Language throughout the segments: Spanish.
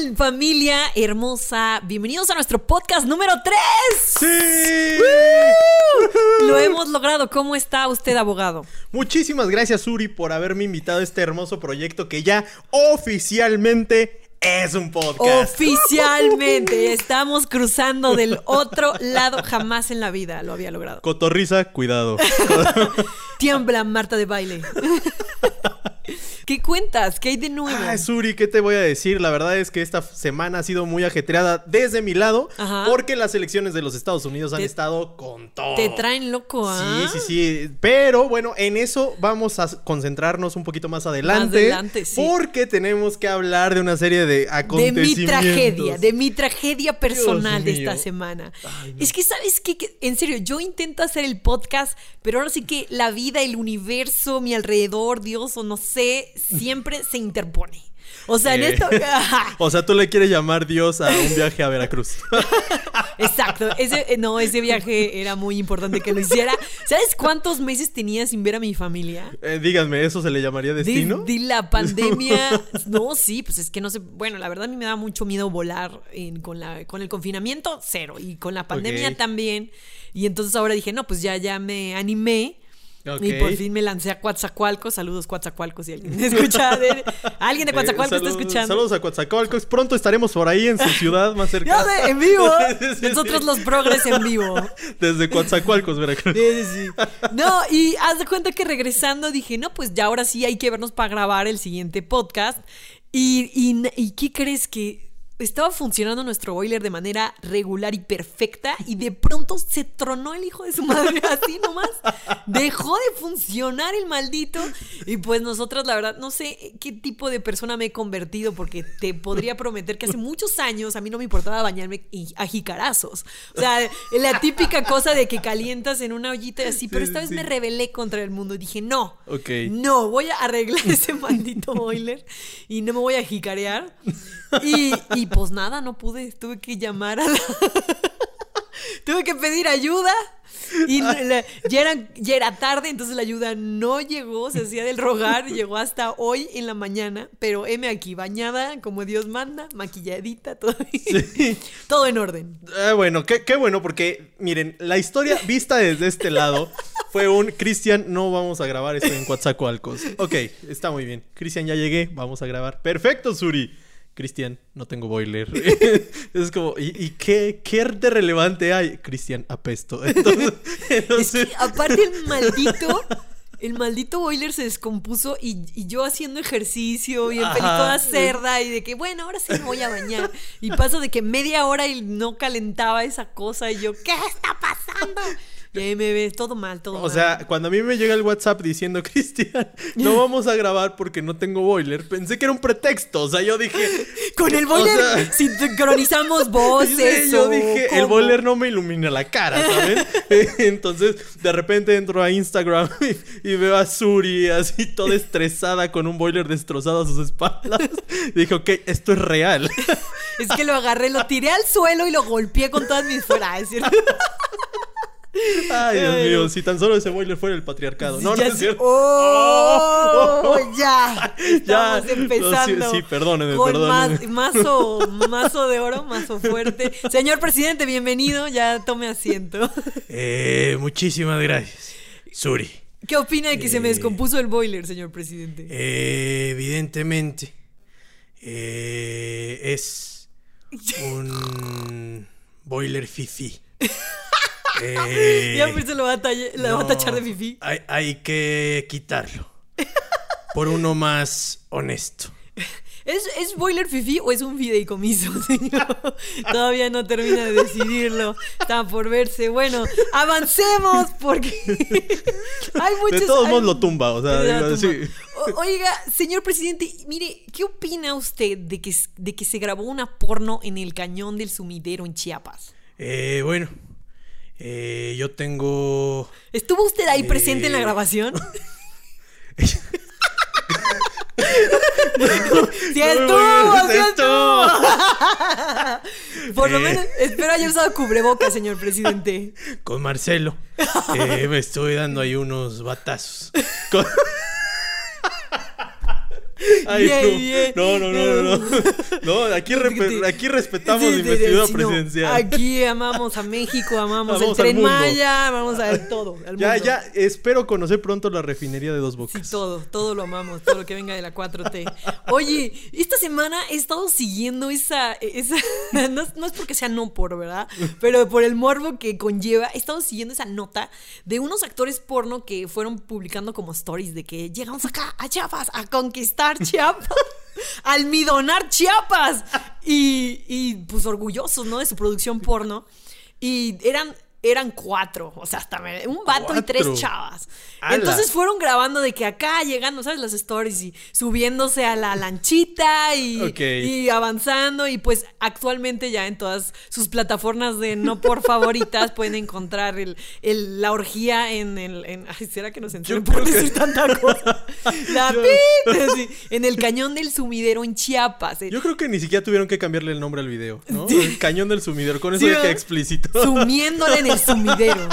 tal familia hermosa? Bienvenidos a nuestro podcast número 3. ¡Sí! Lo hemos logrado. ¿Cómo está usted, abogado? Muchísimas gracias, Uri, por haberme invitado a este hermoso proyecto que ya oficialmente es un podcast. Oficialmente estamos cruzando del otro lado. Jamás en la vida lo había logrado. Cotorriza, cuidado. Tiembla Marta de baile. ¿Qué cuentas? ¿Qué hay de nuevo? Ay, Suri, ¿qué te voy a decir? La verdad es que esta semana ha sido muy ajetreada desde mi lado Ajá. porque las elecciones de los Estados Unidos han Te- estado con todo. Te traen loco, ¿ah? Sí, sí, sí. Pero bueno, en eso vamos a concentrarnos un poquito más adelante. adelante, sí. Porque tenemos que hablar de una serie de De acontecimientos. mi tragedia, de mi tragedia personal de esta semana. Ay, no. Es que, ¿sabes qué? Que, En serio, yo intento hacer el podcast, pero ahora sí que la vida, el universo, mi alrededor, Dios o no sé, siempre se interpone. O sea, en Eh. esto... O sea, tú le quieres llamar Dios a un viaje a Veracruz. Exacto. Ese, eh, no, ese viaje era muy importante que lo hiciera. ¿Sabes cuántos meses tenía sin ver a mi familia? Eh, díganme, ¿eso se le llamaría destino? di la pandemia. No, sí, pues es que no sé. Bueno, la verdad a mí me da mucho miedo volar en- con, la, con el confinamiento, cero. Y con la pandemia también. Y entonces ahora dije, no, pues ya, ya me animé. Y por fin me lancé a Coatzacoalcos. Saludos, Coatzacoalcos, si alguien me escucha. de- alguien de Eh, Coatzacoalcos está saludos- escuchando. Saludos a Coatzacoalcos. Pronto estaremos por ahí en su ciudad más cercana. Ya sé, en vivo. Nosotros los progres en vivo. Desde Coatzacoalcos, Veracruz. Sí, sí, sí. No, y haz de cuenta que regresando dije, no, pues ya ahora sí hay que vernos para grabar el siguiente podcast. Y, y, y ¿qué crees que estaba funcionando nuestro boiler de manera regular y perfecta y de pronto se tronó el hijo de su madre así nomás. Dejó de funcionar el maldito. Y pues nosotras, la verdad, no sé qué tipo de persona me he convertido porque te podría prometer que hace muchos años a mí no me importaba bañarme y- a jicarazos. O sea, la típica cosa de que calientas en una ollita y así, pero esta vez me rebelé contra el mundo. Dije, no, no, voy a arreglar ese maldito boiler y no me voy a jicarear. Y, y pues nada, no pude. Tuve que llamar a la. Tuve que pedir ayuda. Y la- ya, era, ya era tarde, entonces la ayuda no llegó, se hacía del rogar, llegó hasta hoy en la mañana, pero heme aquí, bañada como Dios manda, maquilladita, todo, todo en orden. Ah, bueno, qué, qué bueno, porque miren, la historia vista desde este lado fue un Cristian, no vamos a grabar esto en Coatzacoalcos. Ok, está muy bien. Cristian, ya llegué, vamos a grabar. Perfecto, Suri. Cristian, no tengo boiler. es como, ¿y, y qué, qué de relevante hay? Cristian, apesto. Entonces, Es que aparte el maldito, el maldito boiler se descompuso y, y yo haciendo ejercicio y el pelito Ajá. toda cerda y de que bueno, ahora sí me voy a bañar. Y paso de que media hora y no calentaba esa cosa y yo, ¿qué está pasando? Y ahí me ves todo mal, todo O mal. sea, cuando a mí me llega el WhatsApp diciendo, Cristian, no vamos a grabar porque no tengo boiler, pensé que era un pretexto. O sea, yo dije. con el o boiler sea- sincronizamos voces. Yo o dije, el boiler no me ilumina la cara, ¿saben? Entonces, de repente entro a Instagram y, y veo a Suri así toda estresada con un boiler destrozado a sus espaldas. Dije, ok, esto es real. Es que lo agarré, lo tiré al suelo y lo golpeé con todas mis fuerzas. Ay, Dios Ay, mío, si tan solo ese boiler fuera el patriarcado. No, no es cierto. ¡Oh! ya. Ya. Estamos empezando. No, sí, sí, perdónenme, con perdónenme. más- mazo, mazo de oro, mazo fuerte. Señor presidente, bienvenido. Ya tome asiento. Eh, muchísimas gracias. Suri. ¿Qué opina de que se me descompuso el boiler, señor presidente? Eh, evidentemente eh, es un boiler fifi. Eh, ya pues se lo va a, talle- la va a no, tachar de fifí. Hay, hay que quitarlo por uno más honesto. ¿Es, ¿Es boiler fifí o es un fideicomiso, señor? Todavía no termina de decidirlo. Está por verse. Bueno, avancemos porque hay muchos. De todos hay- modos lo tumba, o sea, digo, tumba. sí. O- oiga, señor presidente, mire, ¿qué opina usted de que, de que se grabó una porno en el cañón del sumidero en Chiapas? Eh, bueno, eh, yo tengo ¿Estuvo usted ahí presente en la Eh. grabación? ¡Sí No me estuvo! ¡Sí sí estuvo! Por lo Eh. menos, espero haya usado cubrebocas, señor presidente. con Marcelo. eh, me estoy dando ahí unos batazos. Con- Ay, Bien, no. no, no, no, no, no. No, aquí, aquí respetamos Sí, la sí, investidura sí, no. presidencial. Aquí amamos a México, amamos, Amamos el tren. Maya, amamos a todo. al Ya, mundo. ya, espero conocer pronto la refinería de dos Sí, bocas. todo, todo lo amamos, todo lo que venga de la 4T. Oye, esta semana he estado siguiendo esa, esa no, no es porque sea no por, ¿verdad? Pero por el morbo que conlleva, he estado siguiendo esa nota de unos actores porno que fueron publicando como stories de que llegamos acá a Chiapas a conquistar Chiapas, almidonar Chiapas y, y pues orgullosos, ¿no? De su producción porno. Y eran... Eran cuatro, o sea, hasta me- un vato y tres chavas. Entonces fueron grabando de que acá llegando, ¿sabes? Las stories y subiéndose a la lanchita y, avanzando. Y pues actualmente ya en todas sus plataformas de no por favoritas pueden encontrar el, el- la orgía en el. En, ay, ¿será que nos censuran por que- decir tanta cosa? La sí, en el cañón del sumidero en Chiapas. eh. Yo creo que ni siquiera tuvieron que cambiarle el nombre al video, ¿no? El cañón del sumidero, con eso Sí, de explícito. Sumiéndole en el sumidero.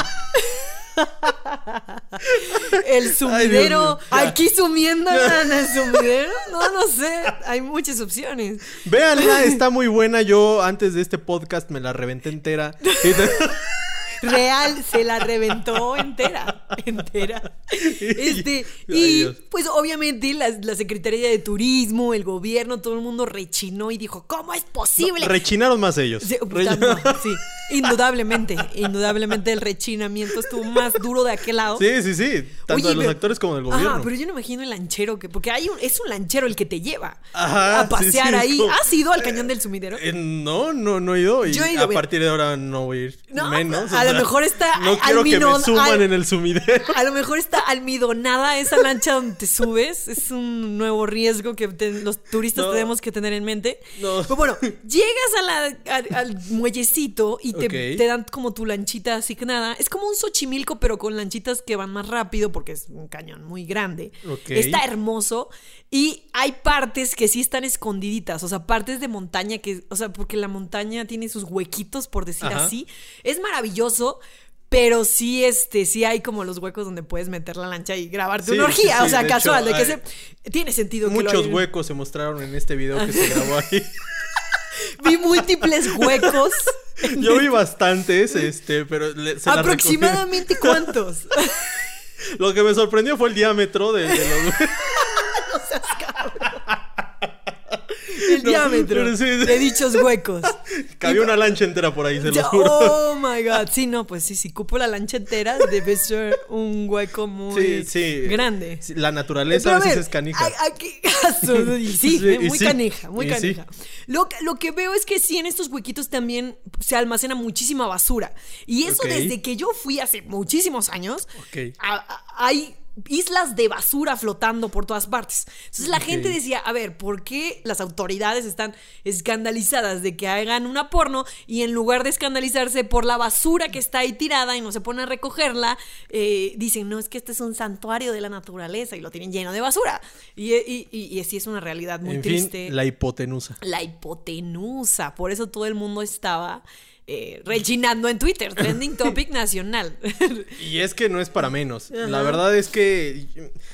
El sumidero. Aquí sumiéndola en el sumidero. No, no sé. Hay muchas opciones. Véanla, está muy buena. Yo antes de este podcast me la reventé entera. Real se la reventó entera. Entera. Este, y pues obviamente la, la Secretaría de Turismo, el gobierno, todo el mundo rechinó y dijo: ¿Cómo es posible? Rechinaron más ellos. Sí, no, sí, indudablemente, indudablemente el rechinamiento estuvo más duro de aquel lado. Sí, sí, sí. Tanto Oye, de los pero- actores como del gobierno. Ajá, pero yo no imagino el lanchero que. Porque hay un, es un lanchero el que te lleva Ajá, a pasear sí, ahí. como- ¿Has ido al cañón del sumidero? Eh, no, no, no he ido. Y Yo he ido, a partir de ahora no voy a ir. No, menos. a lo mejor está No al- quiero que me almidón- suman al- en el sumidero. A lo mejor está almidonada esa lancha donde te subes. Es un nuevo riesgo que te- los turistas No. tenemos que tener en mente. No. Pero bueno, llegas a la- al, al muellecito y te, dan como tu lanchita asignada. Es como un Xochimilco, pero con lanchitas que van más rápido porque es un cañón muy grande. Está hermoso. Y hay partes que sí están escondiditas. O sea, partes de montaña que. O sea, porque la montaña tiene sus huequitos, por decir Ajá. así. Es maravilloso. Pero sí, este, sí hay como los huecos donde puedes meter la lancha y grabarte Sí, una orgía. sí, sí, o sea, de casual, hecho, de que hay se. Tiene sentido que lo Muchos huecos se mostraron en este video que se grabó ahí. Vi múltiples huecos. Yo vi bastantes, este, pero le- se la Aproximadamente cuántos. Lo que me sorprendió fue el diámetro de, de los El No, diámetro pero sí, sí. de dichos huecos. Cabía una lancha entera por ahí, se Ya, lo juro. oh my god. Sí, no, pues sí, si cupo la lancha entera, debe ser un hueco muy Sí, grande. La naturaleza a veces es canija. a- aquí- y sí, eh, muy canija, muy canija. Lo, que- lo que veo es que sí, en estos huequitos también se almacena muchísima basura. Y eso desde que yo fui hace muchísimos años, Ok. a- a- hay islas de basura flotando por todas partes. Entonces la gente decía, a ver, ¿por qué las autoridades están escandalizadas de que hagan una porno y en lugar de escandalizarse por la basura que está ahí tirada y no se ponen a recogerla, eh, dicen, no, es que este es un santuario de la naturaleza y lo tienen lleno de basura? Y, y, y, y así es una realidad muy en triste. fin, la hipotenusa. La hipotenusa. Por eso todo el mundo estaba eh, rechinando en Twitter. Trending topic nacional. Y es que no es para menos. La verdad es que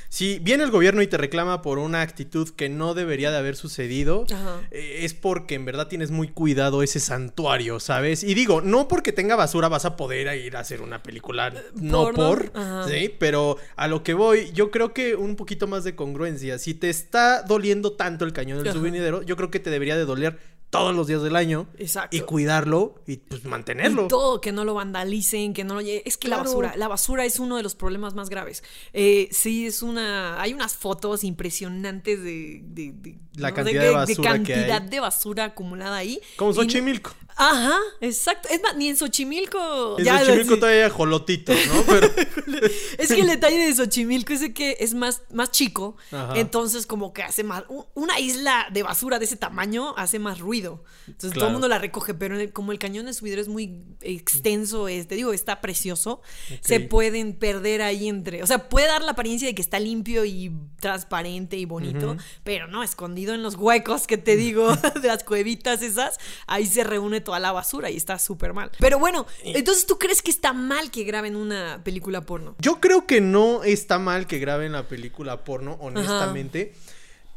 si viene el gobierno y te reclama por una actitud que no debería de haber sucedido, eh, es porque en verdad tienes muy cuidado ese santuario, ¿sabes? Y digo, no porque tenga basura vas a poder ir a hacer una película, no porno, por. ¿sí? Pero a lo que voy, yo creo que un poquito más de congruencia. Si te está doliendo tanto el cañón del Ajá. subvenidero, yo creo que te debería de doler todos los días del año Exacto. y cuidarlo y pues mantenerlo. Y todo, que no lo vandalicen, que no lo Es que la basura, la basura es uno de los problemas más graves. Eh, sí, es una. Hay unas fotos impresionantes de. de- de- La no cantidad de basura que cantidad hay. de basura acumulada ahí. Como Y Xochimilco. Ajá, exacto. Es más, ni en Xochimilco. En ya, Xochimilco todavía hay jolotitos, ¿no? Pero Es que el detalle de Xochimilco es de que es más, más chico, Ajá. entonces como que hace más, una isla de basura de ese tamaño hace más ruido, entonces todo el mundo la recoge, pero en el- como el cañón de subidero es muy extenso, es, te digo, está precioso, se pueden perder ahí entre, o sea, puede dar la apariencia de que está limpio y transparente y bonito, pero no, escondido en los huecos que te digo, de las cuevitas esas, ahí se reúne toda la basura y está súper mal. Pero bueno, entonces tú crees que está mal que graben una película porno. yo creo que no está mal que graben la película porno, honestamente.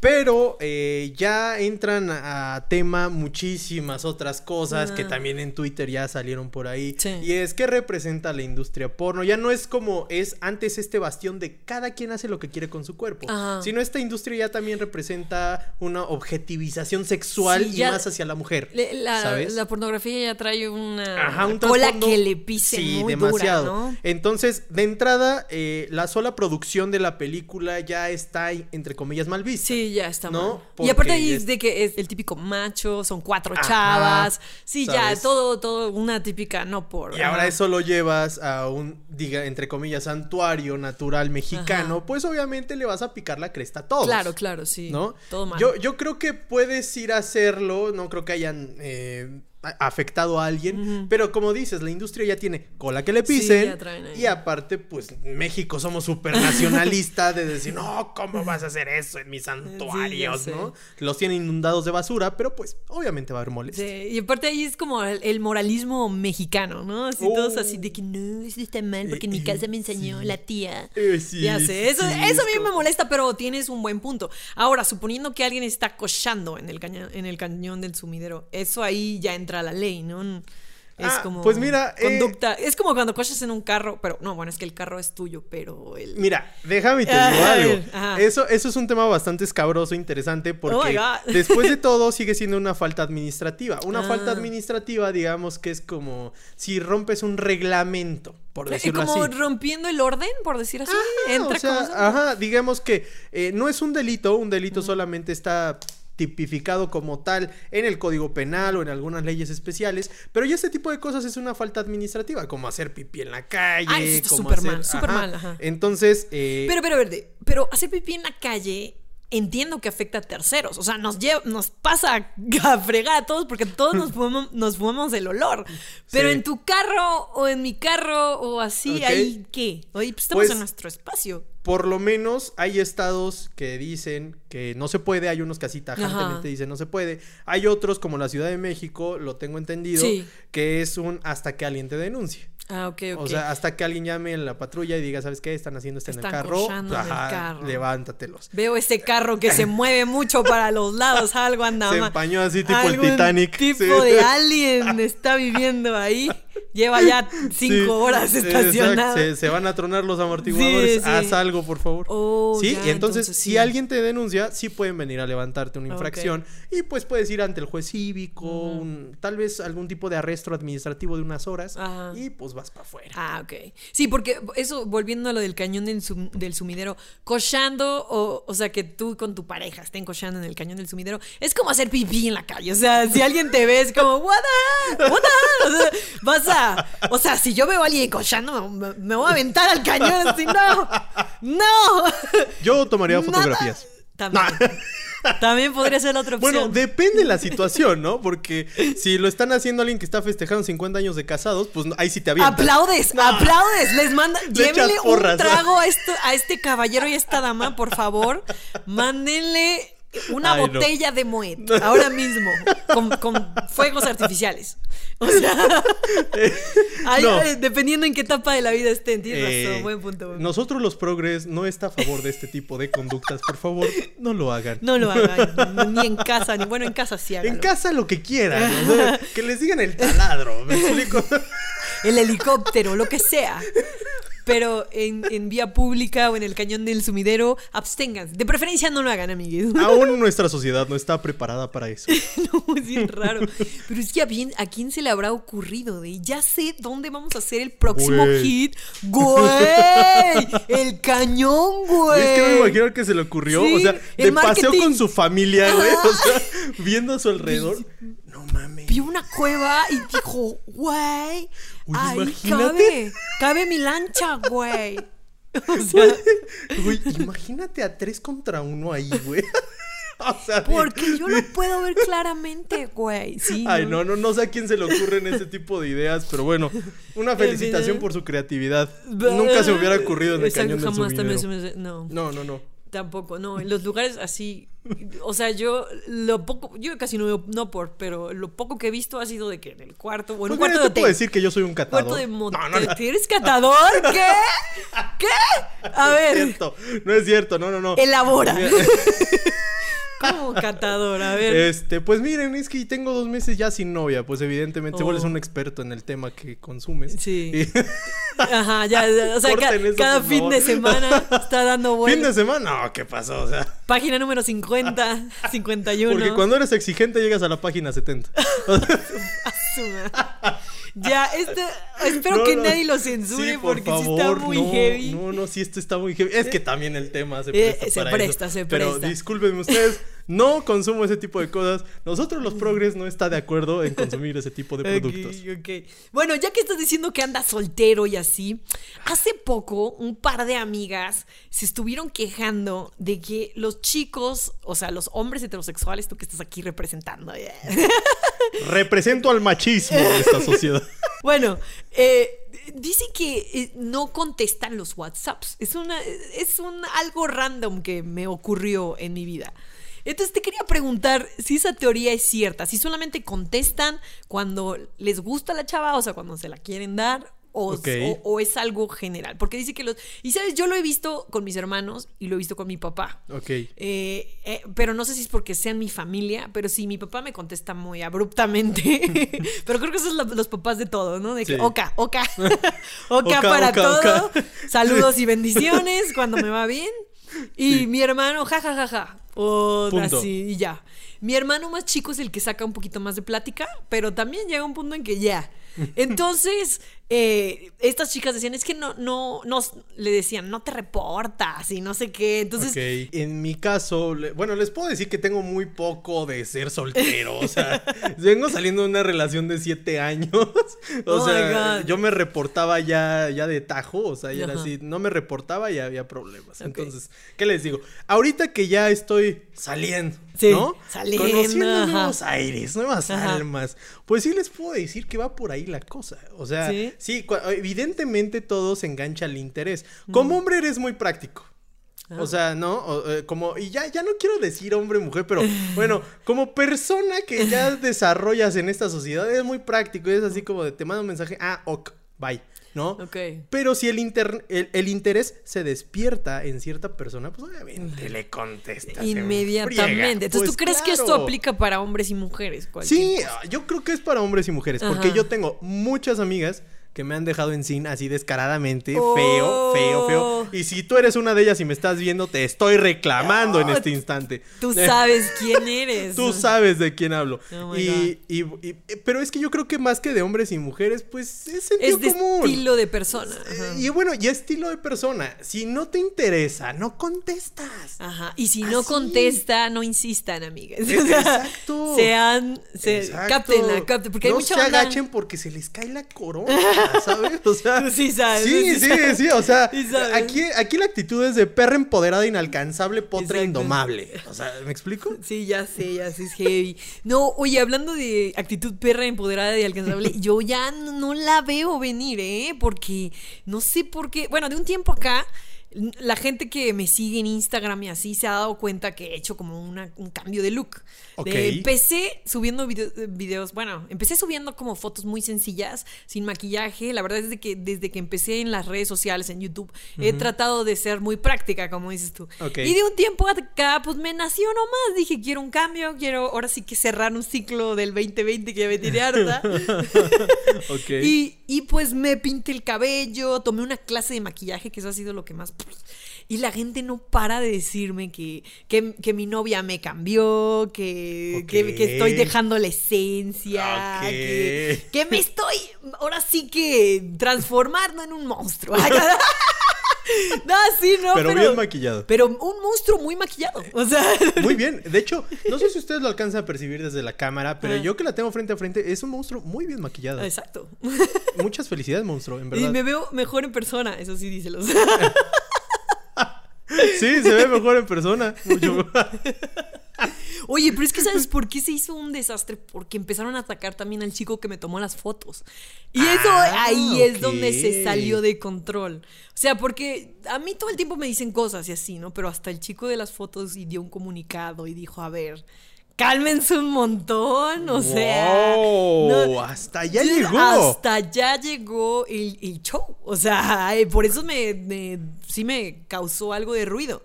Pero eh, ya entran a tema muchísimas otras cosas que Ah. también en Twitter ya salieron por ahí. Sí. Y es que representa la industria porno. Ya no es como es antes este bastión de cada quien hace lo que quiere con su cuerpo. Ajá. Sino esta industria ya también representa una objetivización sexual Sí, y más hacia la mujer. Le- La, ¿Sabes? la pornografía ya trae una Ajá, un cola que le pise sí, muy demasiado. dura, ¿no? Entonces, de entrada, eh, la sola producción de la película ya está, entre comillas, mal vista. Sí, ya está. Y aparte ahí es- de que es el típico macho, son cuatro Ajá, chavas. Sí, ya, todo, todo, una típica, no por. Y ahora eso lo llevas a un, diga, entre comillas, santuario natural mexicano, Ajá. pues obviamente le vas a picar la cresta a todos. Claro, claro, sí. ¿No? Todo mal. Yo, yo creo que puedes ir a hacerlo, no creo que hayan eh, afectado a alguien, pero como dices, la industria ya tiene cola que le Sí, pisen. ahí. y aparte, pues México somos súper nacionalistas de decir, no, ¿cómo vas a hacer eso en mis santuarios? sé. ¿no? Los tienen inundados de basura, pero pues obviamente va a haber molestia. Sí, y aparte ahí es como el, el moralismo mexicano, ¿no? Así Oh. todos así de que no, eso está mal porque en mi Eh, casa me enseñó sí. la tía. Eh, sí, ya sé, eso, sí, eso a mí me molesta, pero tienes un buen punto. Ahora, suponiendo que alguien está cochando en el cañón, en el cañón del sumidero, eso ahí ya entra la ley, ¿no? Es Ah, como pues mira, eh, conducta. es como cuando cochas en un carro, pero no, bueno, es que el carro es tuyo, pero el. Mira, déjame te digo algo. ver, ajá. Eso, eso es un tema bastante escabroso, interesante, Oh porque después de todo sigue siendo una falta administrativa. Una Ah. falta administrativa, digamos que es como si rompes un reglamento, por decirlo como así. rompiendo el orden, por decir así. Ajá, entra o sea, como ajá, digamos que eh, no es un delito, un delito solamente está tipificado como tal en el Código Penal o en algunas leyes especiales, pero ya este tipo de cosas es una falta administrativa, como hacer pipí en la calle, Ah, eso está como súper hacer- mal, súper ajá. mal, ajá. Entonces, eh, Pero, pero, verde, pero hacer pipí en la calle. Entiendo que afecta a terceros, o sea, nos lleva, nos pasa a fregar a todos porque todos nos fumamos, nos fumamos el olor. Pero Sí. en tu carro o en mi carro o así, Ok. ahí qué? Oye, pues estamos Pues- en nuestro espacio. por lo menos hay estados que dicen que no se puede, hay unos que así tajantemente dicen no se puede, hay otros como la Ciudad de México, lo tengo entendido, Sí. que es un hasta que alguien te denuncie. Ah, ok, ok. O sea, hasta que alguien llame en la patrulla y diga, ¿sabes qué? Están haciendo esto en el carro. el carro. Levantatelos. Veo ese carro que se mueve mucho para los lados, algo anda Se empañó así tipo el Titanic. tipo sí. de alien está viviendo ahí. Lleva ya cinco Sí, horas estacionado. Se, se van a tronar los amortiguadores. Sí, sí. Haz algo, por favor. Oh, sí, ya, y entonces, entonces si alguien te denuncia, sí pueden venir a levantarte una infracción. Y pues puedes ir ante el juez cívico, un- tal vez algún tipo de arresto administrativo de unas horas. Ajá. Y pues vas para afuera. Ah, ok. Sí, porque eso, volviendo a lo del cañón del, sum- del sumidero, cochando, o, o sea, que tú con tu pareja estén cochando en el cañón del sumidero, es como hacer pipí en la calle. O sea, si alguien te ve, es como, what the, what the? O sea, vas o sea, si yo veo a alguien cochando, me, me voy a aventar al cañón, así, no, no. Yo tomaría Nada. fotografías. También, también podría ser la otra opción. Bueno, depende de la situación, ¿no? Porque si lo están haciendo alguien que está festejando 50 años de casados, pues ahí sí te avientas. Aplaudes, aplaudes, les manda, Le llévenle un trago a, esto, a este caballero y a esta dama, por favor, mándenle una Ay, no. botella de Moet, ahora mismo, con, con fuegos artificiales. O sea, No. ay, dependiendo en qué etapa de la vida estén, tienes Eh, razón, buen punto. buen. Nosotros los progres no está a favor de este tipo de conductas, por favor, no lo hagan. No lo hagan, ni en casa, ni bueno, en casa sí hágalo. En casa lo que quieran, o sea, que les digan el taladro, ¿me explico? el helicóptero, lo que sea. Pero en, en vía pública o en el cañón del sumidero, absténganse. De preferencia no lo hagan, amigues. Aún nuestra sociedad no está preparada para eso. No, es raro. Pero es que a, bien- ¿a quién se le habrá ocurrido de ya sé dónde vamos a hacer el próximo Güey. hit? ¡Güey! ¡El cañón, güey! Es que no me imagino que se le ocurrió, Sí, o sea, de paseo con su familia, güey, o sea, viendo a su alrededor. No mames. Vio una cueva y dijo, güey, Oye, ahí imagínate. cabe, cabe mi lancha, güey. O sea, Güey, imagínate a tres contra uno ahí, güey. O sea, porque yo lo puedo ver claramente, güey. Sí, Ay, no, no, no sé a quién se le ocurren ese tipo de ideas, pero bueno, una felicitación por su creatividad. Nunca se hubiera ocurrido en el Exacto, cañón del jamás también sumidero. se me- No. No, no, no. Tampoco, no, en los lugares así, o sea, yo lo poco, yo casi no veo, no por, pero lo poco que he visto ha sido de que en el cuarto, o en un Pues mira, cuarto de te puedo decir que yo soy un catador. Cuarto de. No, no, no. ¿Eres catador? ¿Qué? ¿Qué? A No es ver, cierto, no es cierto, no, no, no. elabora. como catador? A ver. Este, pues miren, es que tengo dos meses ya sin novia, pues evidentemente Oh. un experto en el tema que consumes. Sí. Y- Ajá, ya, ya, o sea, ca- Corten eso, cada fin favor. de semana está dando fin vueltas. de semana, no, ¿qué pasó? O sea, Página número 50, 51. porque cuando eres exigente llegas a la página 70. Asuma. Ya, este, espero No, que no. nadie lo censure Sí, por porque sí está favor, muy no, heavy. No, no, sí, esto está muy heavy. Es que también el tema se Eh, presta se para presta, eso. se Pero presta. discúlpenme ustedes, no consumo ese tipo de cosas. Nosotros los progres no está de acuerdo en consumir ese tipo de productos. Bueno, ya que estás diciendo que andas soltero y así, hace poco un par de amigas se estuvieron quejando de que los chicos, o sea, los hombres heterosexuales, tú que estás aquí representando, eh, Represento al machismo de esta sociedad. Bueno, eh, dice que eh, no contestan los WhatsApps. Es una, es un algo random que me ocurrió en mi vida. Entonces te quería preguntar si esa teoría es cierta, si solamente contestan cuando les gusta la chava, o sea, cuando se la quieren dar, o, Ok. o- o es algo general. Porque dice que los... Y sabes, yo lo he visto con mis hermanos y lo he visto con mi papá. Ok. Eh, eh, pero no sé si es porque sean mi familia, pero sí, mi papá me contesta muy abruptamente. pero creo que esos son los papás de todo, ¿no? De que, Sí. oca, oca, oca, Oca, para oca, todo. oca. Saludos y bendiciones cuando me va bien. Y Sí. mi hermano, ja, ja, ja, ja. O Punto. así, y ya. Mi hermano más chico es el que saca un poquito más de plática, pero también llega un punto en que ya. Entonces, eh, estas chicas decían, es que no, no, no, le decían, no te reportas y no sé qué. Entonces, Ok, En mi caso, bueno, les puedo decir que tengo muy poco de ser soltero. O sea, vengo saliendo de una relación de siete años. O Oh sea, yo me reportaba ya, ya de tajo. O sea, ya era así. No me reportaba y había problemas. Entonces, ¿qué les digo? Ahorita que ya estoy saliendo, Sí, ¿no? saliendo, Conociendo ajá. nuevos aires, nuevas Ajá. almas. Pues sí les puedo decir que va por ahí la cosa. O sea, ¿Sí? evidentemente todo se engancha al interés. Como hombre eres muy práctico. Ah. O sea, ¿no? O, eh, como, y ya, ya no quiero decir hombre mujer, pero bueno, como persona que ya desarrollas en esta sociedad, es muy práctico, es así como de te mando un mensaje, ah, ok, bye, ¿no? ok. Pero si el, inter- el, el interés se despierta en cierta persona, pues obviamente le contestas. en Inmediatamente. Entonces, Pues ¿tú crees que esto aplica para hombres y mujeres? Sí, cosa? yo creo que es para hombres y mujeres, porque yo tengo muchas amigas que me han dejado en sin así descaradamente, Oh. feo, feo, feo. Y si tú eres una de ellas y me estás viendo, te estoy reclamando en este instante. Tú sabes quién eres. Tú sabes de quién hablo. Oh y, y- y- pero es que yo creo que más que de hombres y mujeres, pues es sentido Es de común. estilo de persona. Ajá. Y bueno, y estilo de persona. Si no te interesa, no contestas. Ajá. Y si no contesta, no insistan, amigas. Exacto. Sean, se, Exacto. cáptenla, cáptenla, porque hay no mucha se agachen porque se les cae la corona, ¿sabes? O sea, sí sabes, Sí, sí sí, sabes. sí, o sea, Sí aquí, aquí la actitud es de perra empoderada, inalcanzable, potra indomable. O sea, ¿me explico? Sí, ya sé, ya sé, es heavy. No, oye, hablando de actitud perra empoderada y alcanzable, yo ya no, no la veo venir, ¿eh? Porque no sé por qué. Bueno, de un tiempo acá, la gente que me sigue en Instagram y así se ha dado cuenta que he hecho como una- un cambio de look. Ok. De- empecé subiendo video- videos, bueno, empecé subiendo como fotos muy sencillas, sin maquillaje. La verdad es de que desde que empecé en las redes sociales, en YouTube, he tratado de ser muy práctica, como dices tú. Ok. Y de un tiempo acá, pues me nació nomás. Dije, quiero un cambio, quiero ahora sí que cerrar un ciclo del 2020 que ya me tiene harta. Ok. y, y pues me pinté el cabello, tomé una clase de maquillaje, que eso ha sido lo que más... Y la gente no para de decirme que, que, que mi novia me cambió, que, que, que estoy dejando la esencia, que, que me estoy ahora sí que transformando en un monstruo. no, sí, no, Pero pero, bien maquillado. Pero un monstruo muy maquillado. O sea, Muy bien. De hecho, no sé si ustedes lo alcanzan a percibir desde la cámara, pero Ah. yo que la tengo frente a frente, es un monstruo muy bien maquillado. exacto. Muchas felicidades, monstruo, en Y verdad. me veo mejor en persona, eso sí, díselo. Sí, se ve mejor en persona. Mucho. Oye, pero es que ¿sabes por qué se hizo un desastre? Porque empezaron a atacar también al chico que me tomó las fotos. Y eso Ah, ahí es donde se salió de control. O sea, porque a mí todo el tiempo me dicen cosas y así, ¿no? Pero hasta el chico de las fotos y dio un comunicado y dijo, a ver, cálmense un montón, o sea... No- hasta allá llegó. Hasta allá llegó el, el show. O sea, por eso me, me- sí me causó algo de ruido.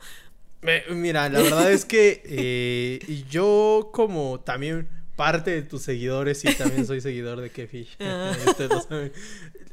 Mira, la verdad es que eh, yo como también parte de tus seguidores, sí, también soy seguidor de Kefish. Ah.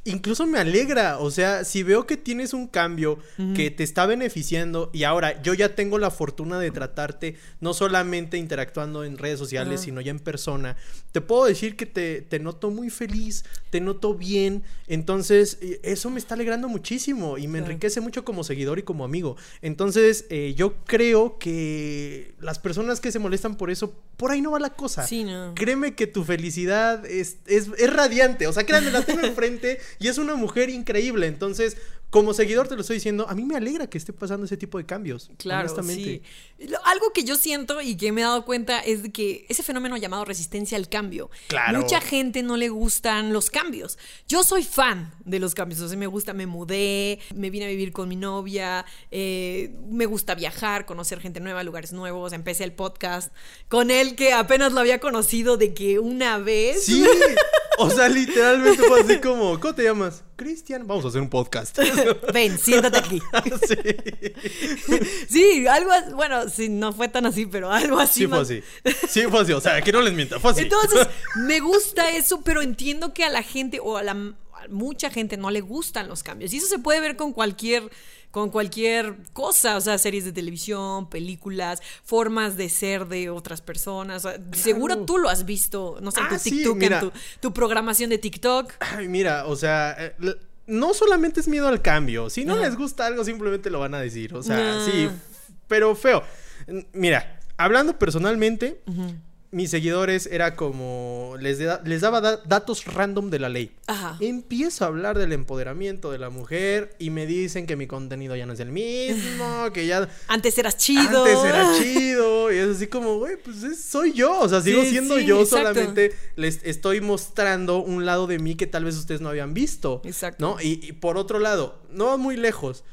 Incluso me alegra, o sea, si veo que tienes un cambio que te está beneficiando y ahora yo ya tengo la fortuna de tratarte no solamente interactuando en redes sociales, sino ya en persona, te puedo decir que te, te noto muy feliz, te noto bien, entonces eh, eso me está alegrando muchísimo y me enriquece mucho como seguidor y como amigo. Entonces eh, yo creo que las personas que se molestan por eso, por ahí no va la cosa. Sí, no. Créeme que tu felicidad es, es, es radiante. O sea, créanme, la tengo enfrente y es una mujer increíble. Entonces, como seguidor te lo estoy diciendo, a mí me alegra que esté pasando ese tipo de cambios. Claro, honestamente. sí. Algo que yo siento y que me he dado cuenta es de que ese fenómeno llamado resistencia al cambio. Claro. Mucha gente no le gustan los cambios. Yo soy fan de los cambios. O sea, me gusta, me mudé, me vine a vivir con mi novia, eh, me gusta viajar, conocer gente nueva, lugares nuevos. Empecé el podcast con él que apenas lo había conocido de que una vez. Sí. O sea, literalmente fue así como, ¿cómo te llamas? Cristian, vamos a hacer un podcast. Ven, siéntate aquí. sí. Sí, algo, bueno, sí, no fue tan así, pero algo así. Sí fue más- así. Sí fue así. O sea, que no les mienta, fue así. Entonces, me gusta eso, pero entiendo que a la gente o a la a mucha gente no le gustan los cambios. Y eso se puede ver con cualquier con cualquier cosa, o sea, series de televisión, películas, formas de ser de otras personas. O sea, Seguro tú lo has visto, no sé, en Ah, tu sí, TikTok, en tu, tu programación de TikTok. Ay, mira, o sea, eh, no solamente es miedo al cambio. Si no les gusta algo, simplemente lo van a decir. O sea, Ah. sí, pero feo. Mira, hablando personalmente, mis seguidores era como. Les, les daba da- datos random de la ley. Ajá. Empiezo a hablar del empoderamiento de la mujer y me dicen que mi contenido ya no es el mismo, que ya. Antes eras chido. Antes era chido. Y es así como, güey, pues es- soy yo. O sea, sigo Sí, siendo sí, yo. exacto. Solamente les estoy mostrando un lado de mí que tal vez ustedes no habían visto. Exacto. ¿No? Y, y por otro lado, no muy lejos,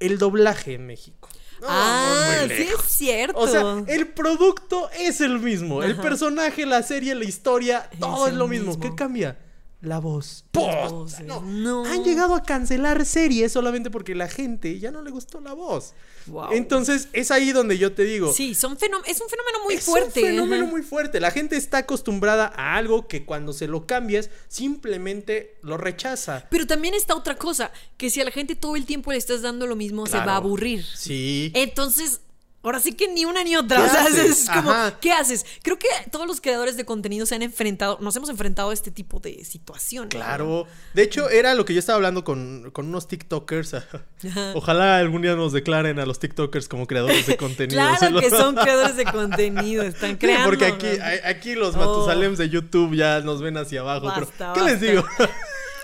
el doblaje en México. No, ah, sí es cierto. O sea, el producto es el mismo. El personaje, la serie, la historia, Es todo es, lo mismo. mismo. ¿Qué cambia? La voz. Las ¡Puta! voces. No. No. Han llegado a cancelar series solamente porque la gente ya no le gustó la voz. Wow. Entonces, es ahí donde yo te digo. Sí, son fenó- es un fenómeno muy es fuerte. un fenómeno ajá. muy fuerte. La gente está acostumbrada a algo que cuando se lo cambias, simplemente lo rechaza. Pero también está otra cosa, que si a la gente todo el tiempo le estás dando lo mismo, se va a aburrir. Sí. Entonces, ahora sí que ni una ni otra. ¿Qué O sea, haces? es como, Ajá. ¿qué haces? Creo que todos los creadores de contenido se han enfrentado, nos hemos enfrentado a este tipo de situaciones. Claro. De hecho, era lo que yo estaba hablando con, con unos TikTokers. Ojalá algún día nos declaren a los TikTokers como creadores de contenido. Claro que son creadores de contenido, están Sí, creando. porque aquí, aquí los Oh. Matusalems de YouTube ya nos ven hacia abajo. Basta, pero, ¿qué les digo?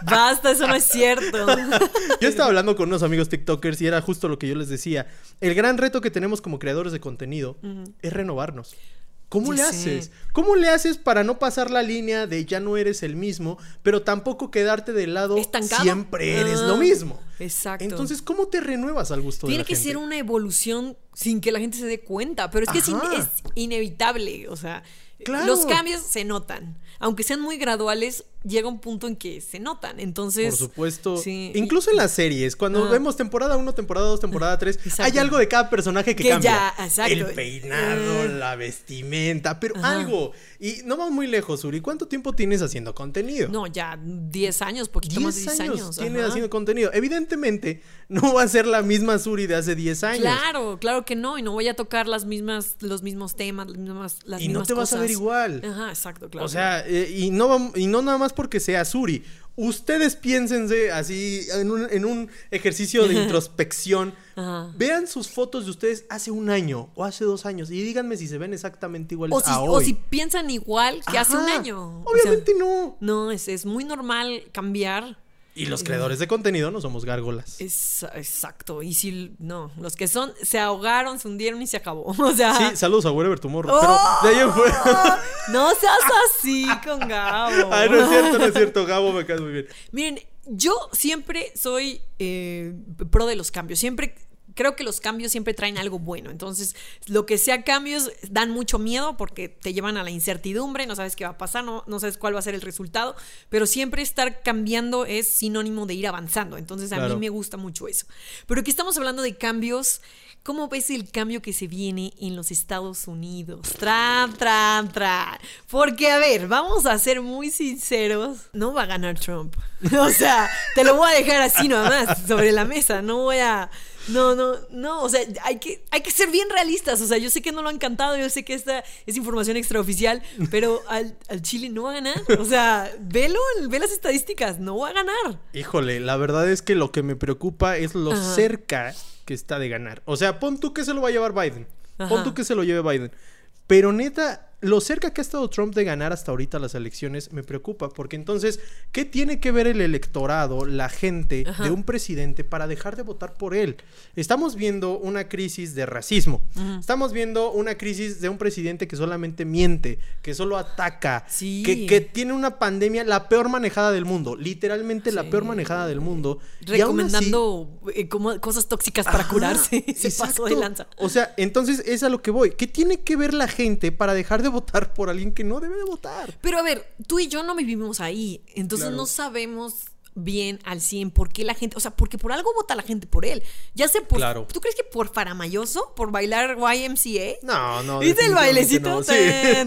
Basta, eso no es cierto. Yo estaba hablando con unos amigos TikTokers y era justo lo que yo les decía. El gran reto que tenemos como creadores de contenido es renovarnos. ¿Cómo le haces? ¿Cómo le haces para no pasar la línea de ya no eres el mismo, pero tampoco quedarte del lado Estancado. siempre eres Ah, lo mismo? Exacto. Entonces, ¿cómo te renuevas al gusto Tiene de la que gente? ser una evolución sin que la gente se dé cuenta, pero es que es, in- Ajá. es inevitable, o sea, Claro. los cambios se notan, aunque sean muy graduales, llega un punto en que se notan, entonces... Por supuesto. sí, y- Incluso en las series, cuando Ah. vemos temporada 1, temporada 2, temporada 3, Exacto. hay algo de cada personaje que, Que cambia. ya, exacto. El peinado, Ah. la vestimenta, pero Ajá. algo. Y no vamos muy lejos, Uri. ¿Cuánto tiempo tienes haciendo contenido? No, ya 10 años, poquito más de 10 años. tienes ajá. haciendo contenido. Evidentemente, no va a ser la misma Suri de hace 10 años. Claro, claro que no, y no voy a tocar las mismas, los mismos temas, las mismas, las Y no te vas a ver igual. Ajá, exacto, claro. O sea, eh, y, no, y no nada más porque sea Suri. Ustedes piénsense así en un, en un ejercicio de introspección. Ajá. Vean sus fotos de ustedes hace un año o hace dos años y díganme si se ven exactamente iguales o, si, a o hoy. si piensan igual que hace un año. O sea, Obviamente no. no, es, es muy normal cambiar. Y los creadores de contenido no somos gárgolas. Es, exacto. Y si no, los que son se ahogaron, se hundieron y se acabó. O sea. Sí, saludos a Wherever Tomorrow. ¡Oh! Pero de ahí en fuera. No seas así con Gabo. Ay, no es cierto, no es cierto. Gabo me cae muy bien. Miren, yo siempre soy eh, pro de los cambios. Siempre creo que los cambios siempre traen algo bueno. Entonces, lo que sea cambios dan mucho miedo porque te llevan a la incertidumbre, no sabes qué va a pasar, no, no sabes cuál va a ser el resultado, pero siempre estar cambiando es sinónimo de ir avanzando. Entonces, a Claro. mí me gusta mucho eso. Pero aquí estamos hablando de cambios ¿cómo ves el cambio que se viene en los Estados Unidos? Tran, tran, tran. Porque, a ver, vamos a ser muy sinceros. No va a ganar Trump. O sea, te lo voy a dejar así nomás, sobre la mesa. No voy a. No, no, no, o sea, hay que, hay que ser bien realistas. O sea, yo sé que no lo han cantado, yo sé que esta es información extraoficial, pero al, al Chile no va a ganar. O sea, velo, ve las estadísticas, no va a ganar. Híjole, la verdad es que lo que me preocupa es lo Ajá. cerca que está de ganar. O sea, pon tú que se lo va a llevar Biden. Ajá. Pon tú que se lo lleve Biden. Pero neta, lo cerca que ha estado Trump de ganar hasta ahorita las elecciones me preocupa. Porque entonces, ¿qué tiene que ver el electorado, la gente Ajá. de un presidente para dejar de votar por él? Estamos viendo una crisis de racismo. Estamos viendo una crisis de un presidente que solamente miente, que solo ataca, Sí. que, que tiene una pandemia la peor manejada del mundo. Literalmente la peor manejada del mundo. Y aún así- Recomendando eh, como cosas tóxicas para Ajá, curarse. Se pasó de exacto. lanza. O sea, entonces es a lo que voy. ¿Qué tiene que ver la gente para dejar de votar por alguien que no debe de votar? Pero a ver, tú y yo no vivimos ahí, entonces Claro. no sabemos bien al 100 por qué la gente, o sea, porque por algo vota la gente por él. Ya sé por Claro. ¿Tú crees que por faramayoso, por bailar YMCA? No, no. ¿Viste el bailecito? no, sí.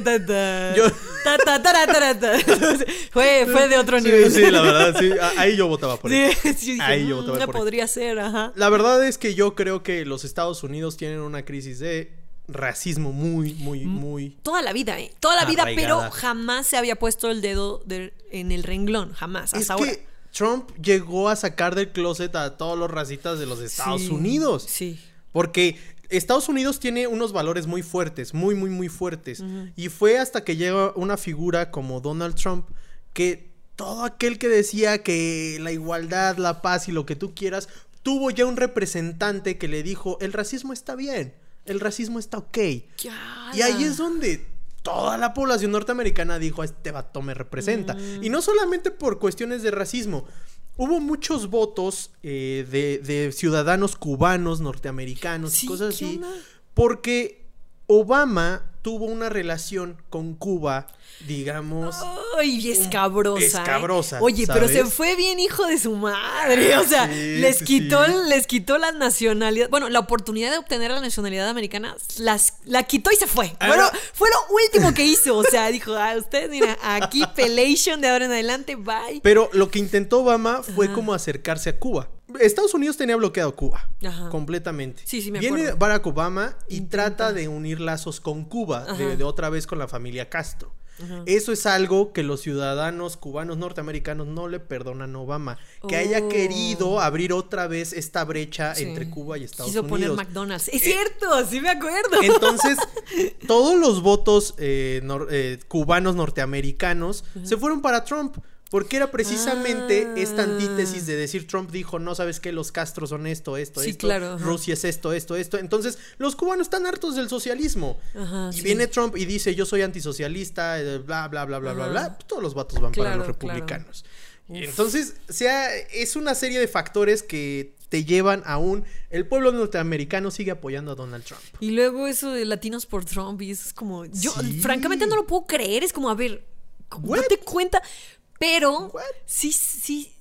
Ta, ta, ta. fue, fue de otro Sí, nivel. sí, la verdad, sí. Ahí yo votaba por él. Sí, sí, dije, Ahí yo "Mm, votaba por él". podría ser, ajá. La verdad es que yo creo que los Estados Unidos tienen una crisis de racismo muy, muy, muy... Toda la vida, ¿eh? Toda la vida, pero jamás se había puesto el dedo de- en el renglón, jamás, hasta Es ahora. que Trump llegó a sacar del closet a todos los racistas de los Estados Sí, Unidos. Sí. Porque Estados Unidos tiene unos valores muy fuertes, muy, muy, muy fuertes. Y fue hasta que llega una figura como Donald Trump que todo aquel que decía que la igualdad, la paz y lo que tú quieras, tuvo ya un representante que le dijo, el racismo está bien, el racismo está ok. Y ahí es donde toda la población norteamericana dijo, este vato me representa. Mm. Y no solamente por cuestiones de racismo. Hubo muchos votos eh, de, de ciudadanos cubanos, norteamericanos y cosas ¿qué así. Porque Obama tuvo una relación con Cuba, digamos... Ay, escabrosa. ¿eh? Escabrosa, Oye, pero se fue bien hijo de su madre. O sea, Sí, les sí, quitó, sí. les quitó la nacionalidad. Bueno, la oportunidad de obtener la nacionalidad americana las, la quitó y se fue. Ah, Bueno, no. fue lo último que hizo. O sea, dijo, ah, ustedes, mira, aquí pelation de ahora en adelante, bye. Pero lo que intentó Obama fue como acercarse a Cuba. Estados Unidos tenía bloqueado Cuba Ajá. completamente. Sí, sí, me Viene acuerdo. Barack Obama y Intenta. trata de unir lazos con Cuba, de, otra vez con la familia Castro. Ajá. Eso es algo que los ciudadanos cubanos norteamericanos no le perdonan a Obama. Que haya Oh. querido abrir otra vez esta brecha Sí. entre Cuba y Estados Quiso poner Unidos. McDonald's. Es Eh, cierto, sí me acuerdo. Entonces, todos los votos eh, nor- eh, cubanos norteamericanos se fueron para Trump. Porque era precisamente Ah. esta antítesis de decir Trump dijo, no sabes qué, los Castros son esto, esto, Sí, esto, claro. Rusia es esto, esto, esto. Entonces, los cubanos están hartos del socialismo. Ajá, y sí. viene Trump y dice, yo soy antisocialista, eh, bla, bla, bla, bla, bla, bla. Pues todos los vatos van para Claro, los claro. republicanos. Y entonces, o sea, es una serie de factores que te llevan a un... El pueblo norteamericano sigue apoyando a Donald Trump. Y luego eso de latinos por Trump, y eso es como. Yo, Sí. francamente, no lo puedo creer. Es como, a ver, What? date cuenta. Pero What? sí, sí.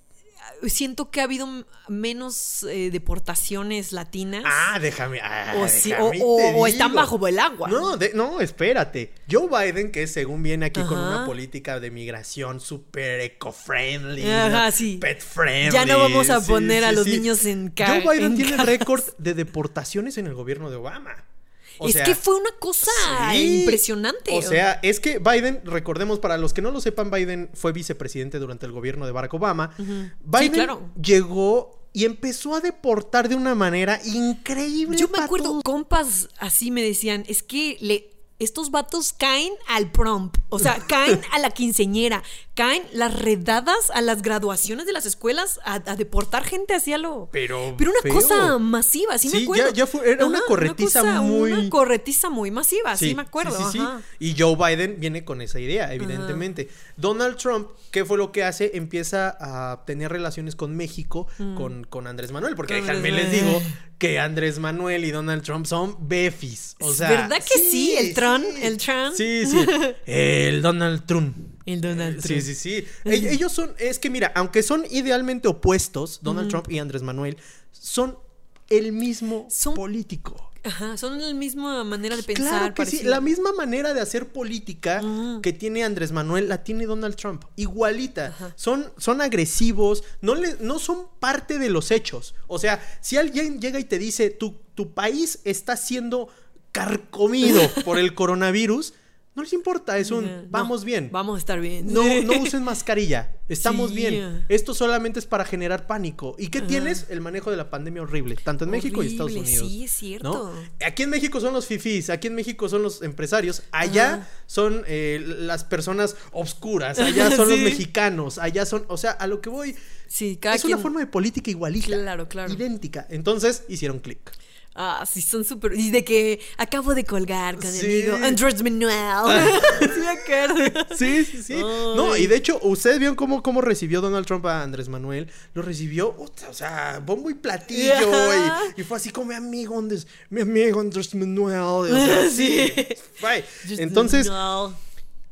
Siento que ha habido menos eh, deportaciones latinas. Ah, déjame. ah, o, sí- déjame o- te o- o están bajo el agua. No, de- no, espérate. Joe Biden, que según viene aquí con una política de migración súper eco-friendly, ¿no? sí. pet-friendly. Ya no vamos a sí, poner a los niños en ca- Joe Biden en tiene récord de deportaciones en el gobierno de Obama. O es sea, que fue una cosa sí. impresionante. O sea, es que Biden, recordemos, para los que no lo sepan, Biden fue vicepresidente durante el gobierno de Barack Obama. Biden claro. llegó y empezó a deportar de una manera increíble. Yo me acuerdo, compas así me decían, es que le, estos vatos caen al prom, o sea, caen a la quinceñera, caen las redadas a las graduaciones de las escuelas a, a deportar gente hacia lo... Pero Pero una feo. cosa masiva, sí, me acuerdo. ya- ya fue- era una corretiza cosa- muy- Una corretiza muy masiva, sí, me acuerdo. sí, ajá. Y Joe Biden viene con esa idea, evidentemente. Donald Trump, ¿qué fue lo que hace? Empieza a tener relaciones con México, con, con Andrés Manuel, porque déjenme Mm. Les digo. Que Andrés Manuel y Donald Trump son befis. O ¿Es sea, verdad que sí? ¿El Trump? ¿El Trump? Sí, sí. El Donald Trump. El Donald Sí, Trump. sí, sí. Ell- Ellos son, es que mira, aunque son idealmente opuestos, Donald Trump y Andrés Manuel, son el mismo Son- político. Ajá, son la misma manera de pensar. Claro que sí, la misma manera de hacer política Ujú. que tiene Andrés Manuel la tiene Donald Trump, igualita. Son, son agresivos, no, le, no son parte de los hechos. O sea, si alguien llega y te dice tu, tu país está siendo carcomido por el coronavirus, no les importa, es un no, vamos bien. Vamos a estar bien. No, no usen mascarilla. Estamos Sí. bien. Esto solamente es para generar pánico. ¿Y qué tienes? El manejo de la pandemia horrible, tanto en México y Estados Unidos. sí, es cierto. ¿no? Aquí en México son los fifís, aquí en México son los empresarios, allá son eh, las personas obscuras, allá son los mexicanos, allá son, o sea, a lo que voy, Sí, cada es quien... una forma de política igualita. Claro, claro. Idéntica. Entonces hicieron clic. Ah, sí, son súper... Y de que acabo de colgar con Sí. mi amigo Andrés Manuel. sí me acuerdo. Sí, sí, sí. No, y de hecho, ustedes vieron cómo, cómo recibió Donald Trump a Andrés Manuel. Lo recibió, o sea, bombo y platillo. Y, y fue así como mi amigo Andrés, mi amigo Andrés Manuel. O sea, Sí. Entonces.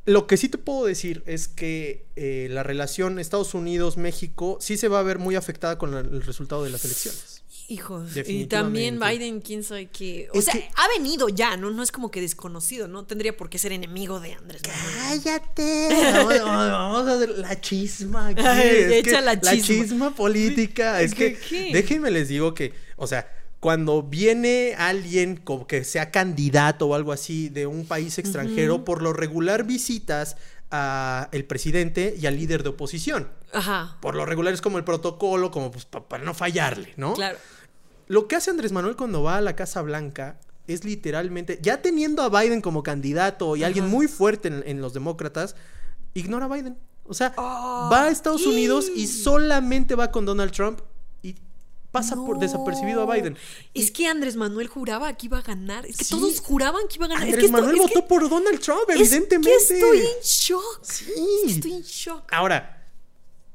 Lo que sí te puedo decir es que eh, la relación Estados Unidos-México sí se va a ver muy afectada con el resultado de las elecciones. Hijos. Y también Biden, quién sabe qué. O Es sea, que- ha venido ya, ¿no? No es como que desconocido, ¿no? Tendría por qué ser enemigo de Andrés. ¡Cállate! Vamos, vamos a hacer la chisma aquí. Ay, es que la chisma. política. Es que, ¿Qué, qué? déjenme les digo que, o sea, cuando viene alguien como que sea candidato o algo así de un país extranjero, por lo regular visitas a el presidente y al líder de oposición. Ajá. Por lo regular es como el protocolo, como pues pa- para no fallarle, ¿no? Claro. Lo que hace Andrés Manuel cuando va a la Casa Blanca es literalmente, ya teniendo a Biden como candidato y alguien muy fuerte en, en los demócratas, ignora a Biden. O sea, Ah, va a Estados. Unidos y solamente va con Donald Trump pasa por desapercibido a Biden. Es que Andrés Manuel juraba que iba a ganar. Es que Sí. todos juraban que iba a ganar. Andrés es que esto- Manuel es que- votó por Donald Trump, es evidentemente. que estoy en shock. Sí. Es que estoy en shock. Ahora,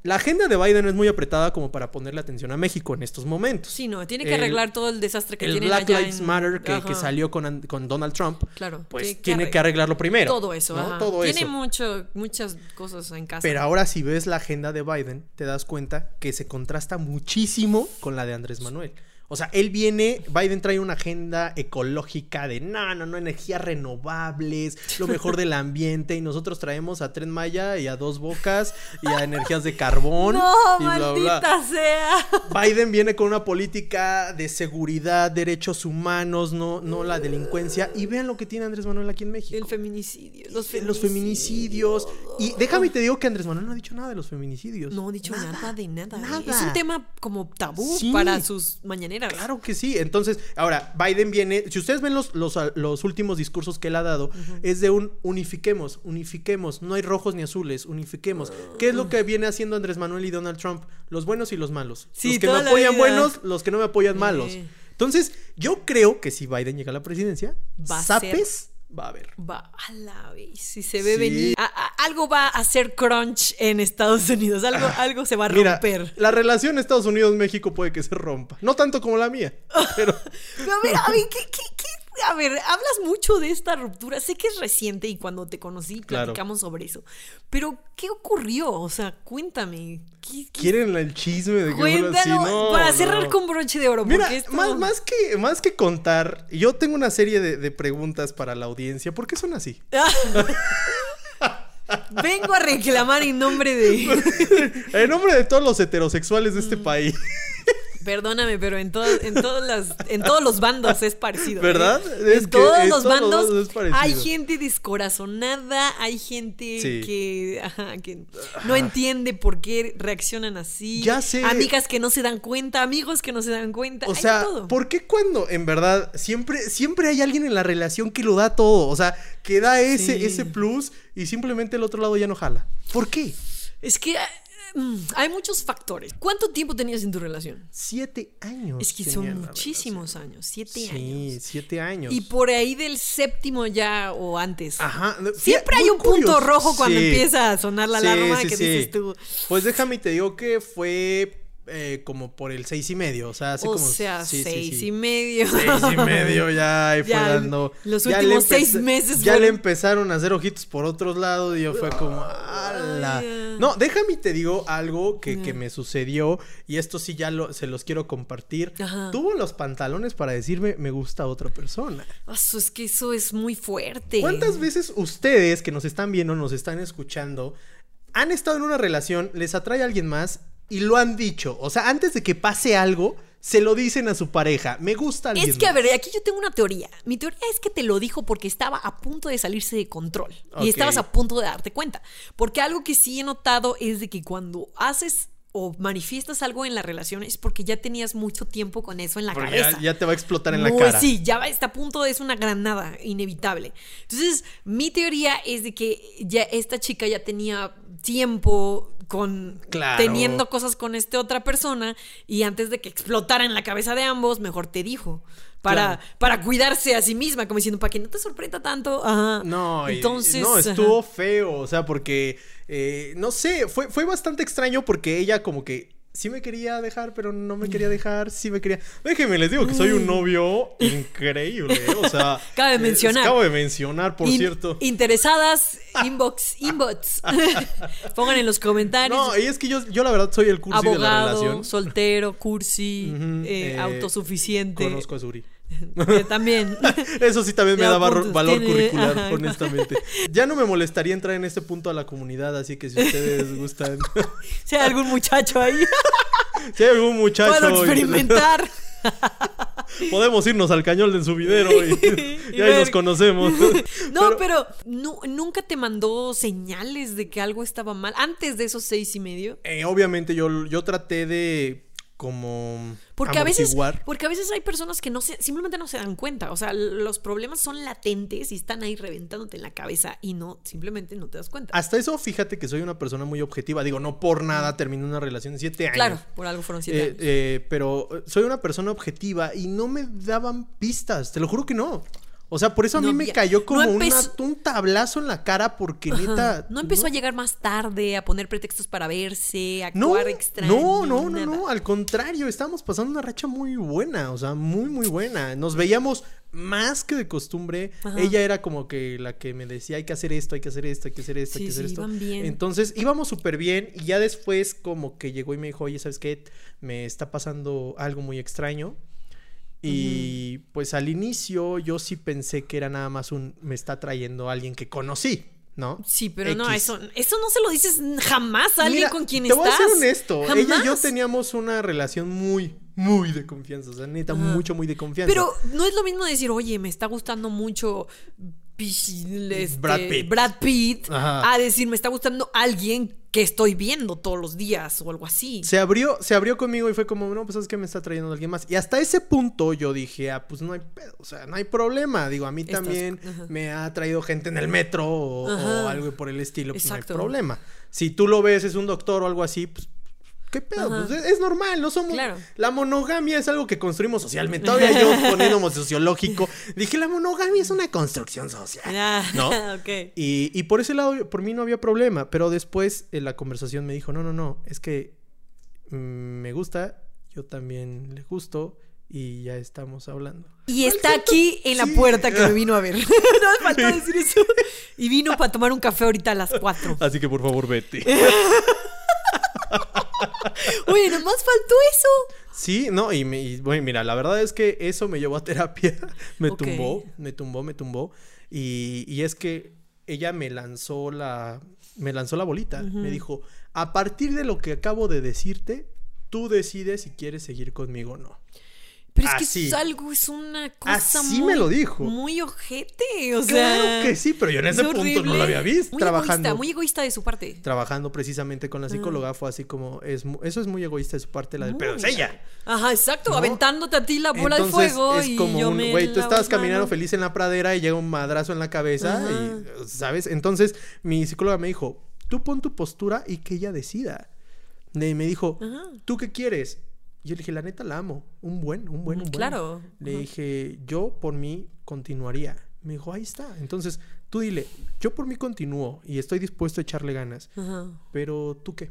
la agenda de Biden es muy apretada como para ponerle atención a México en estos momentos. Sí, no, tiene que El- arreglar todo el desastre que el tienen Black allá Lives en- Matter que, salió con, con Donald Trump, Claro, pues tiene que tiene que arreglar. arreglarlo primero. Todo eso, ¿no? ajá. Todo Tiene eso. mucho, muchas cosas en casa. Pero ahora si ves la agenda de Biden, te das cuenta que se contrasta muchísimo con la de Andrés Manuel. O sea, él viene, Biden trae una agenda ecológica de no, no, no, energías renovables, lo mejor del ambiente, y nosotros traemos a Tren Maya y a Dos Bocas y a energías de carbón. no, y bla, bla, bla. maldita sea. Biden viene con una política de seguridad, derechos humanos, no, no la delincuencia. Y vean lo que tiene Andrés Manuel aquí en México. El feminicidio. Los, Eh, los feminicidios. Y déjame y te digo que Andrés Manuel no ha dicho nada de los feminicidios. No ha dicho nada, de nada. nada. Es un tema como tabú Sí. para sus mañaneras. Claro que sí. Entonces, ahora, Biden viene. Si ustedes ven los, los, los últimos discursos que él ha dado, es de un unifiquemos, unifiquemos. No hay rojos ni azules, unifiquemos. ¿Qué es lo que viene haciendo Andrés Manuel y Donald Trump? Los buenos y los malos. Sí, los que me apoyan buenos, los que no me apoyan malos. Entonces, yo creo que si Biden llega a la presidencia, Va a zapes va a haber. Va a la vez. Si se ve Sí. venir. A- a- algo va a hacer crunch en Estados Unidos. Algo, algo se va a Ah, Mira, romper. la relación Estados Unidos-México puede que se rompa. No tanto como la mía, pero Pero a ver, a ver, ¿qué, qué, qué? A ver, hablas mucho de esta ruptura. Sé que es reciente y cuando te conocí Claro. platicamos sobre eso. Pero, ¿qué ocurrió? O sea, cuéntame. ¿Qué, qué- quieren el chisme de que así. Cuéntanos No, para no. cerrar con broche de oro. Mira, esto- más, más, que, más que contar, yo tengo una serie de, de preguntas para la audiencia. ¿Por qué son así? Vengo a reclamar en nombre de. En nombre de todos los heterosexuales de este Mm. país, Perdóname, pero en, todo- en, todas las, en todos los bandos es parecido. ¿eh? ¿Verdad? Es en que todos en los todos bandos hay gente descorazonada, hay gente Sí. que, ajá, que no entiende por qué reaccionan así. Ya sé. Amigas que no se dan cuenta, amigos que no se dan cuenta. o hay sea, todo. ¿por qué cuando en verdad siempre, siempre hay alguien en la relación que lo da todo? O sea, que da ese, Sí. ese plus y simplemente el otro lado ya no jala. ¿Por qué? Es que hay muchos factores. ¿Cuánto tiempo tenías en tu relación? Siete años. Es que son muchísimos años, siete años. Sí, siete años. Y por ahí del séptimo ya o antes. Ajá. Siempre hay un punto rojo cuando Sí. empieza a sonar la alarma que dices tú. Pues déjame y te digo que fue eh, como por el seis y medio. O sea, así o como. sea, sí, seis sí. y medio. Seis y medio ya ahí fue Ya, dando. los últimos seis meses Ya le empezaron a hacer ojitos por otros lados y yo fue como, ah, No, déjame y te digo algo que, que Ah. me sucedió y esto sí ya lo, se los quiero compartir. Ajá. Tuvo los pantalones para decirme me gusta otra persona. Ah, su- es que eso es muy fuerte. ¿Cuántas veces ustedes que nos están viendo, nos están escuchando, han estado en una relación, les atrae a alguien más y lo han dicho? O sea, antes de que pase algo, se lo dicen a su pareja. Me gusta alguien Es que, a más". ver, aquí yo tengo una teoría. Mi teoría es que te lo dijo porque estaba a punto de salirse de control. Y estabas a punto de darte cuenta. Porque algo que sí he notado es de que cuando haces o manifiestas algo en la relación es porque ya tenías mucho tiempo con eso en la Porque cabeza. ya, ya te va a explotar en la cara. Sí, ya va, está a punto de es una granada inevitable. Entonces, mi teoría es de que ya esta chica ya tenía tiempo con Claro. teniendo cosas con esta otra persona y antes de que explotara en la cabeza de ambos, mejor te dijo. Para, Claro. para cuidarse a sí misma, como diciendo, para que no te sorprenda tanto. Ajá. No, entonces. no, ajá. estuvo feo, o sea, porque, eh, no sé, fue, fue bastante extraño porque ella como que sí me quería dejar, pero no me quería dejar, sí me quería... Déjenme, les digo que soy un novio increíble, o sea... Cabe eh, mencionar. Acabo de mencionar, por In- cierto. Interesadas, inbox, inbox. Pongan en los comentarios. No, y es que yo, yo la verdad soy el cursi de la relación. soltero, cursi, eh, eh, autosuficiente. Conozco a Suri. También. Eso sí también me Ya da barro- apuntas, valor tiene- curricular, ajá. honestamente. Ya no me molestaría entrar en este punto a la comunidad, así que si ustedes gustan... Si hay algún muchacho ahí, si hay algún muchacho... puedo experimentar. Podemos irnos al cañón del subidero y, Y y ahí ver. nos conocemos. No, pero, nu- nunca te mandó señales de que algo estaba mal antes de esos seis y medio. Eh, obviamente yo, yo traté de como Porque a veces, porque a veces hay personas que no se, simplemente no se dan cuenta. O sea, los problemas son latentes y están ahí reventándote en la cabeza y no, simplemente no te das cuenta. Hasta eso, fíjate que soy una persona muy objetiva. Digo, no por nada terminé una relación de siete años. claro, por algo fueron siete Eh, años. eh, pero soy una persona objetiva y no me daban pistas, te lo juro que no. O sea, por eso a No mí me cayó no como una- empezó- un tablazo en la cara porque Ajá. neta... no empezó a llegar más tarde, a poner pretextos para verse, a actuar extraño. no, no, no, nada. no, al contrario, estábamos pasando una racha muy buena, o sea, muy, muy buena. Nos veíamos más que de costumbre. Ajá. Ella era como que la que me decía, hay que hacer esto, hay que hacer esto, hay que hacer esto, hay que hacer sí, esto. iban bien. Entonces íbamos súper bien y ya después como que llegó y me dijo, oye, ¿sabes qué? Me está pasando algo muy extraño. Y pues al inicio yo sí pensé que era nada más un, me está trayendo alguien que conocí, ¿no? Sí, pero no, eso, eso no se lo dices jamás a alguien Mira, con quien te estás. voy a ser honesto. Ella y yo teníamos una relación muy, muy de confianza. O sea, neta, mucho, muy de confianza. Pero no es lo mismo decir, oye, me está gustando mucho este, Brad Pitt. Brad Pitt", a decir, me está gustando alguien que estoy viendo todos los días o algo así. se abrió, se abrió conmigo y fue como, no, pues es que me está trayendo alguien más. Y hasta ese punto yo dije, ah, pues no hay pedo, o sea, no hay problema. Digo, a mí Estás- también ajá. me ha traído gente en el metro o, algo por el estilo, pues Exacto. no hay problema. Si tú lo ves, es un doctor o algo así, pues. ¿Qué pedo? Pues es, es normal, no somos. Claro. La monogamia es algo que construimos socialmente. Todavía yo poniéndonos sociológico, dije, la monogamia es una construcción social. Ah, ¿No? ok. Y, y por ese lado, por mí no había problema. Pero después en la conversación me dijo, no, no, no, es que mm, me gusta, yo también le gusto y ya estamos hablando. Y está aquí en la Sí. puerta que me vino a ver. no me faltó decir eso. Y vino para tomar un café ahorita a las 4. Así que por favor vete. Oye, nomás faltó eso. Sí, no, y, me, y, bueno, mira, la verdad es que eso me llevó a terapia. me tumbó, me tumbó, me tumbó. Y, y es que ella me lanzó la, me lanzó la bolita. Me dijo, a partir de lo que acabo de decirte, tú decides si quieres seguir conmigo o no. Pero es que Así. es algo, es una cosa Así muy, me lo dijo. Muy ojete, o sea. Claro que sí, pero yo en ese es punto no lo había visto. Muy trabajando, egoísta, muy egoísta de su parte. trabajando precisamente con la psicóloga fue así como, es, eso es muy egoísta de su parte, la del pedo es ella. Ajá, exacto, ¿No? aventándote a ti la bola Entonces, de fuego es y como yo un, güey, tú estabas caminando feliz en la pradera y llega un madrazo en la cabeza Ajá. y, ¿sabes? Entonces, mi psicóloga me dijo, tú pon tu postura y que ella decida. Y me dijo, Ajá. ¿tú qué quieres? Y yo le dije, la neta la amo. Un buen, un buen, un buen. Claro. Le dije, yo por mí continuaría. Me dijo, ahí está. Entonces, tú dile, yo por mí continúo y estoy dispuesto a echarle ganas. Ajá. Pero tú qué?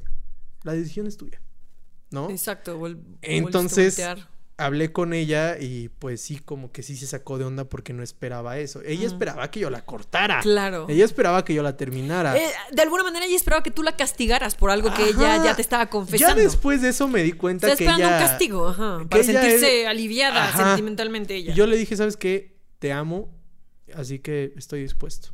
La decisión es tuya. ¿no? Exacto. a Entonces, voltear. Hablé con ella y pues sí, como que sí se sacó de onda porque no esperaba eso. Ella esperaba que yo la cortara. Claro. Ella esperaba que yo la terminara. Eh, de alguna manera ella esperaba que tú la castigaras por algo que ella ya te estaba Ya confesando. después de eso me di cuenta Está que esperando ella... un castigo, ajá, para sentirse es- aliviada Ajá. sentimentalmente ella. Y yo le dije, ¿sabes qué? Te amo, así que estoy dispuesto.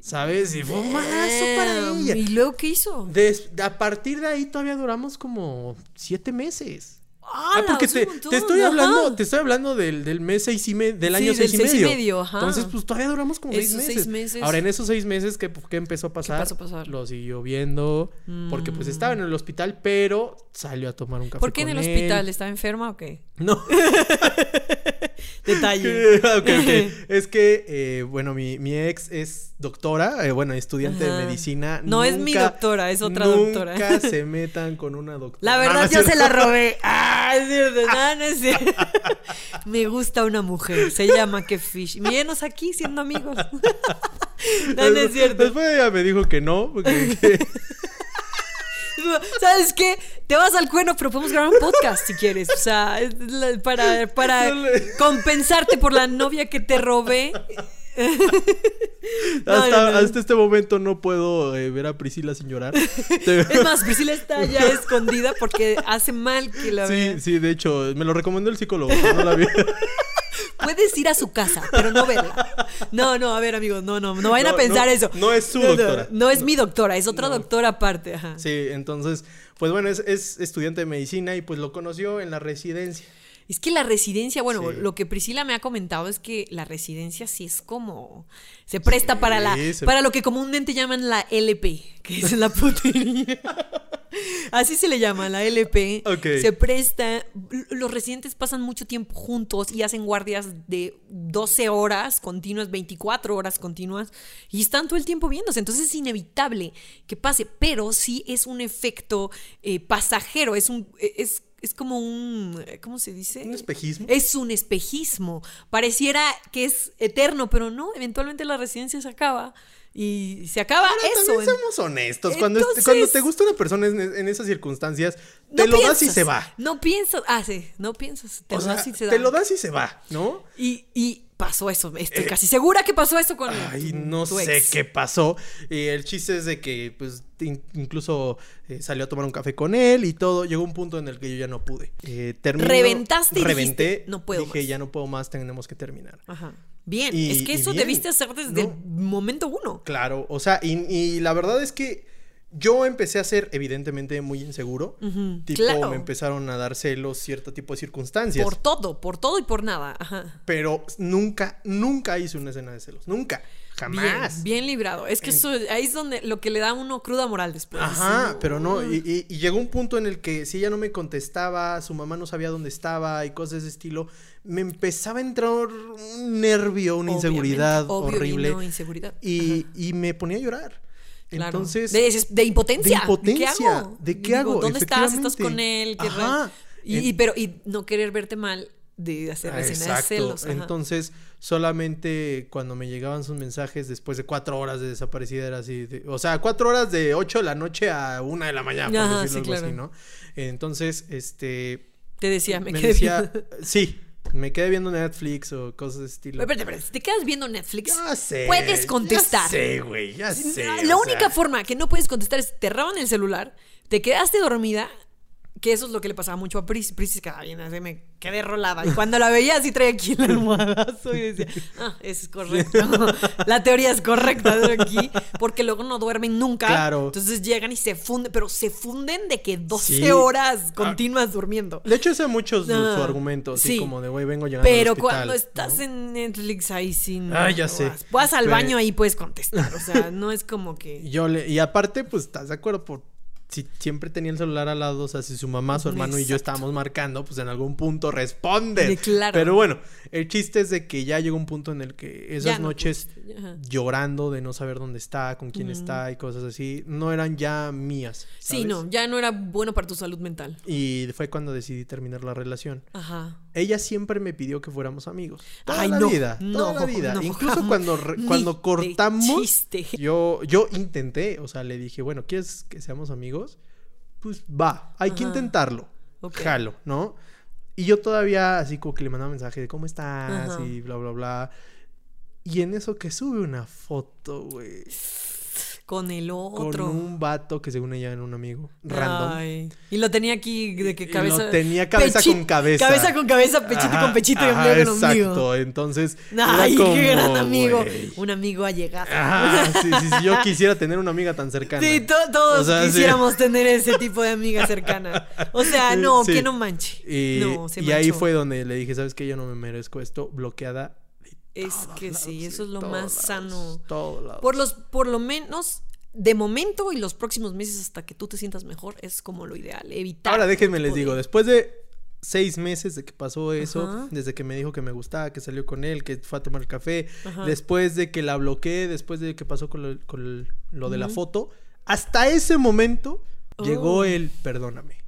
¿Sabes? Y fue un mazo para ella. ¿Y luego qué hizo? Des- a partir de ahí todavía duramos como siete meses. Ah, Ah, porque te, montón, estoy ajá. hablando, te estoy hablando del, del mes seis y me- del Sí, año del seis y seis medio. medio, ajá. Entonces, pues todavía duramos como seis meses. seis meses. Ahora, en esos seis meses, ¿qué, qué empezó a pasar? pasó a pasar? Lo siguió viendo. Porque pues estaba en el hospital, pero salió a tomar un café. ¿Por qué en el hospital? ¿Estaba enferma o qué? No. Detalle. ok, ok. Es que, eh, bueno, mi, mi ex es doctora, eh, bueno, estudiante Ajá. de medicina. No es mi Nunca- doctora, es otra nunca doctora. se metan con una doctora. La verdad, no yo se la robé. Ah, es cierto. No, no es cierto. Me gusta una mujer. Se llama Kefish. Mírenos aquí siendo amigos. No, no es cierto. Después ella me dijo que no, porque ¿Sabes qué? Te vas al cuerno, pero podemos grabar un podcast si quieres. O sea, para, para compensarte por la novia que te robé. No, hasta, no, no. hasta este momento no puedo eh, ver a Priscila sin llorar. Es más, Priscila está ya escondida porque hace mal que la Sí, vea. sí, de hecho, me lo recomendó el psicólogo, no la vi. Puedes ir a su casa, pero no verla. No, no, a ver, amigos, no, no, no vayan a pensar eso. no es su doctora. No, es mi doctora, es otra doctora aparte. Ajá. Sí, entonces, pues bueno, es, es estudiante de medicina y pues lo conoció en la residencia. Es que la residencia, bueno, Sí. lo que Priscila me ha comentado es que la residencia sí es como se presta para la se- para lo que comúnmente llaman la LP, que es la putería. Así se le llama, la LP. Ok. Se presta. Los residentes pasan mucho tiempo juntos y hacen guardias de 12 horas continuas, 24 horas continuas y están todo el tiempo viéndose. Entonces es inevitable que pase, pero sí es un efecto eh, pasajero. Es un. Es, es como un. ¿Cómo se dice? Un espejismo. Es un espejismo. Pareciera que es eterno, pero no. Eventualmente la residencia se acaba. Y se acaba Pero eso. también seamos honestos. Cuando, Entonces- cuando te gusta una persona en, en esas circunstancias, te no lo das y se va. No piensas. Ah, sí. No piensas. Te o lo sea, das y se te da. lo das y se va, ¿no? Y, y pasó eso. Estoy casi segura que pasó eso con. Ay, tu- no tu sé ex. qué pasó. Y el chiste es de que, pues, in- incluso eh, salió a tomar un café con él y todo. Llegó un punto en el que yo ya no pude. Eh, terminó- Reventaste y reventé, dijiste, "No puedo Dije, más". ya no puedo más, tenemos que terminar. Ajá. Bien. Y- es que eso debiste hacer desde No. el momento uno. Claro, o sea, y, y la verdad es que yo empecé a ser evidentemente muy inseguro. Ujú, Tipo, claro. me empezaron a dar celos cierto tipo de circunstancias. Por todo, por todo y por nada. Ajá. Pero nunca, nunca hice una escena de celos. Nunca. Jamás. Bien, bien librado. Es que eso, ahí es donde lo que le da a uno cruda moral después. Ajá, Sí, pero no, uh. y, y- y llegó un punto en el que si ella no me contestaba, su mamá no sabía dónde estaba y cosas de ese estilo, me empezaba a entrar un nervio, una Obviamente, inseguridad obvio horrible vino inseguridad. y, y me ponía a llorar. Claro. Entonces, de, impotencia. de impotencia. ¿Qué hago? ¿De qué hago? ¿Dónde estás? ¿Estás con él? ¿Qué Ajá. Y, En- y- pero y no querer verte mal de hacer Ah, de celos. ajá. Entonces, solamente cuando me llegaban sus mensajes después de cuatro horas de desaparecida era así. de- o sea, cuatro horas de ocho de la noche a una de la mañana, por Ajá, decirlo sí, algo así. ¿no? Entonces, este. te decía, me, me quedé decía. viendo- Sí, me quedé viendo Netflix o cosas de estilo. Espérate, espérate, si te quedas viendo Netflix, Ya sé. puedes contestar. Ya sé, güey, ya sé. La única sea, forma que no puedes contestar es te roban el celular, te quedaste dormida, que eso es lo que le pasaba mucho a Pris. Pris quedaba bien, así me quedé rolada. Y cuando la veía así traía aquí el almohadazo y decía, ah, es correcto. La teoría es correcta de aquí, porque luego no duermen nunca. Claro. Entonces llegan y se funden, pero se funden de que 12 Sí. horas continuas durmiendo. De hecho, ese es mucho su, Ah, su argumento, así sí. como de, güey, vengo llegando Pero al hospital", cuando ¿no? estás en Netflix ahí sin... Ah, ya sé. Vas, vas al Pero- baño ahí puedes contestar. O sea, no es como que... Yo le, y aparte, pues, ¿estás de acuerdo? Por, si siempre tenía el celular al lado, o sea, si su mamá, su hermano y yo estábamos marcando, pues en algún punto responden. De claro. Pero bueno, el chiste es de que ya llegó un punto en el que esas no noches pudiste, llorando de no saber dónde está, con quién está y cosas así, no eran ya mías. Sí, no, ya no era bueno para tu salud mental. Y fue cuando decidí terminar la relación. Ajá. Ella siempre me pidió que fuéramos amigos. Toda Ay, la no, vida, toda no, la vida. no, Incluso cuando, cuando cortamos, yo, yo intenté, o sea, le dije, bueno, ¿quieres que seamos amigos? Pues va, hay que intentarlo. Jalo, ¿no? Y yo todavía así como que le mandaba mensaje de cómo estás Ajá. y bla, bla, bla. Y en eso que sube una foto, güey. Con el Con otro. un vato que según ella era un amigo. Random. Ay. Y lo tenía aquí de que Y cabeza. lo tenía cabeza pechi- con cabeza. Cabeza con cabeza, pechito Ajá, con pechito y ombligo con ombligo. Exacto, entonces. Ay, como, qué gran amigo. Un amigo allegado. Ajá, sí, sí, sí, yo quisiera tener una amiga tan cercana. Sí, to- todos O sea, sí. quisiéramos tener ese tipo de amiga cercana. O sea, no, Sí. que no manche. Y, no, se y ahí fue donde le dije, ¿sabes qué? Yo no me merezco esto. Bloqueada. Es todos que lados, sí, eso es lo más lados, sano. lados. Por los, por lo menos, de momento y los próximos meses hasta que tú te sientas mejor, es como lo ideal. Evitar. Ahora déjenme les digo, después de seis meses de que pasó eso, Ajá. desde que me dijo que me gustaba, que salió con él, que fue a tomar café, Ajá. después de que la bloqueé, después de que pasó con lo, con lo de la foto, hasta ese momento llegó Oh. el perdóname.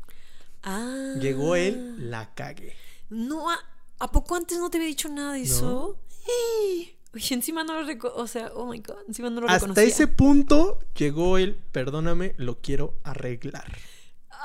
Ah. Llegó el la cagué. No, ¿a, ¿a poco antes no te había dicho nada de eso? Oye, encima no lo reco O sea, oh my god, encima no lo Hasta reconocía. ese punto llegó el perdóname, lo quiero arreglar.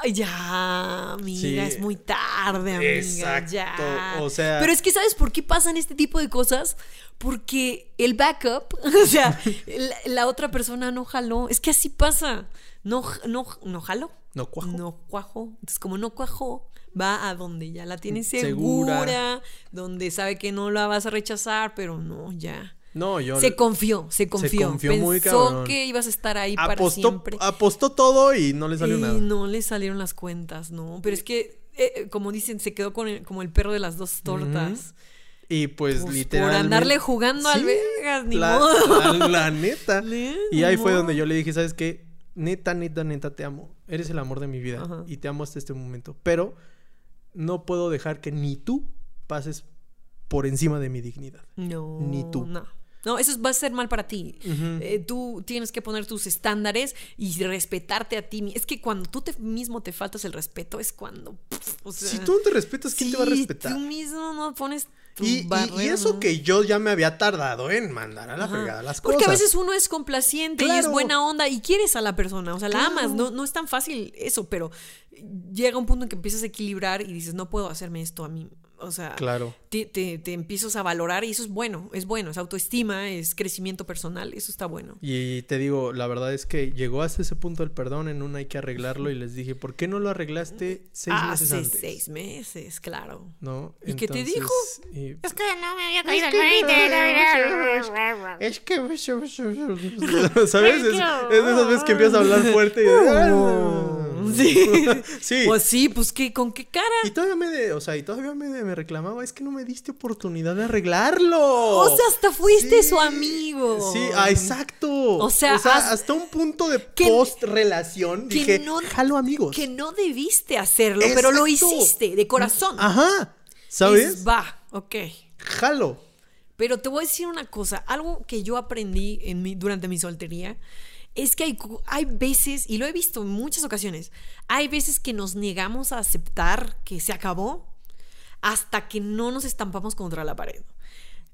Ay, ya, amiga, Sí. es muy tarde, amiga. Exacto, Ya. o sea- Pero es que, ¿sabes por qué pasan este tipo de cosas? Porque el backup, o sea, la, la otra persona no jaló. Es que así pasa. No, no, no jaló. No cuajo. No cuajó. Entonces, como no cuajó, va a donde ya la tiene Segura. segura, donde sabe que no la vas a rechazar, pero no, ya. No, yo Se confió, se confió. confió Pensó muy cabrón. que ibas a estar ahí para apostó, siempre. apostó todo y no le salió y nada. no le salieron las cuentas, ¿no? Pero es que, eh, como dicen, se quedó con el, como el perro de las dos tortas. Y pues, Pues, literalmente. por andarle jugando al Sí, vergas, ni la, modo. la- la neta. Ne- Y ahí fue donde yo le dije, ¿sabes qué? Neta, neta, neta, te amo. Eres el amor de mi vida. Ajá. Y te amo hasta este momento. Pero no puedo dejar que ni tú pases por encima de mi dignidad. No. Ni tú. No. No, eso va a ser mal para ti. Eh, tú tienes que poner tus estándares y respetarte a ti. Es que cuando tú te, mismo te faltas el respeto es cuando... pf, o sea, si tú no te respetas, ¿quién te va a respetar? Tú mismo no pones Y, y- eso ¿no? que yo ya me había tardado en mandar a la Ajá. fregada las Porque cosas. a veces uno es complaciente y es buena onda y quieres a la persona, o sea, la amas, no, no es tan fácil eso, pero llega un punto en que empiezas a equilibrar y dices, no puedo hacerme esto a mí, o sea, Claro. te, te, te empiezas a valorar y eso es bueno, es bueno, es autoestima, es crecimiento personal, eso está bueno. Y te digo, la verdad es que llegó hasta ese punto el perdón, en un hay que arreglarlo y les dije, ¿por qué no lo arreglaste seis meses Hace antes? seis meses, claro. ¿No? ¿Y qué te dijo? y- Es que no me había caído el 20. Es que... ¿Sabes? Es, es de esas veces que empiezas a hablar fuerte y... Sí. Sí. Pues sí, pues ¿qué, ¿con qué cara? Y todavía me, de- o sea, y todavía me, me reclamaba, es que no me diste oportunidad de arreglarlo. O sea, hasta fuiste Sí. su amigo. Sí, ah, exacto. O sea, haz- hasta un punto de que- post relación que dije, no- jalo amigos. Que no debiste hacerlo, pero lo hiciste de corazón. Ajá. ¿Sabes? Va, ok. Jalo. Pero te voy a decir una cosa, algo que yo aprendí en mi, durante mi soltería es que hay, hay veces, y lo he visto en muchas ocasiones, hay veces que nos negamos a aceptar que se acabó hasta que no nos estampamos contra la pared.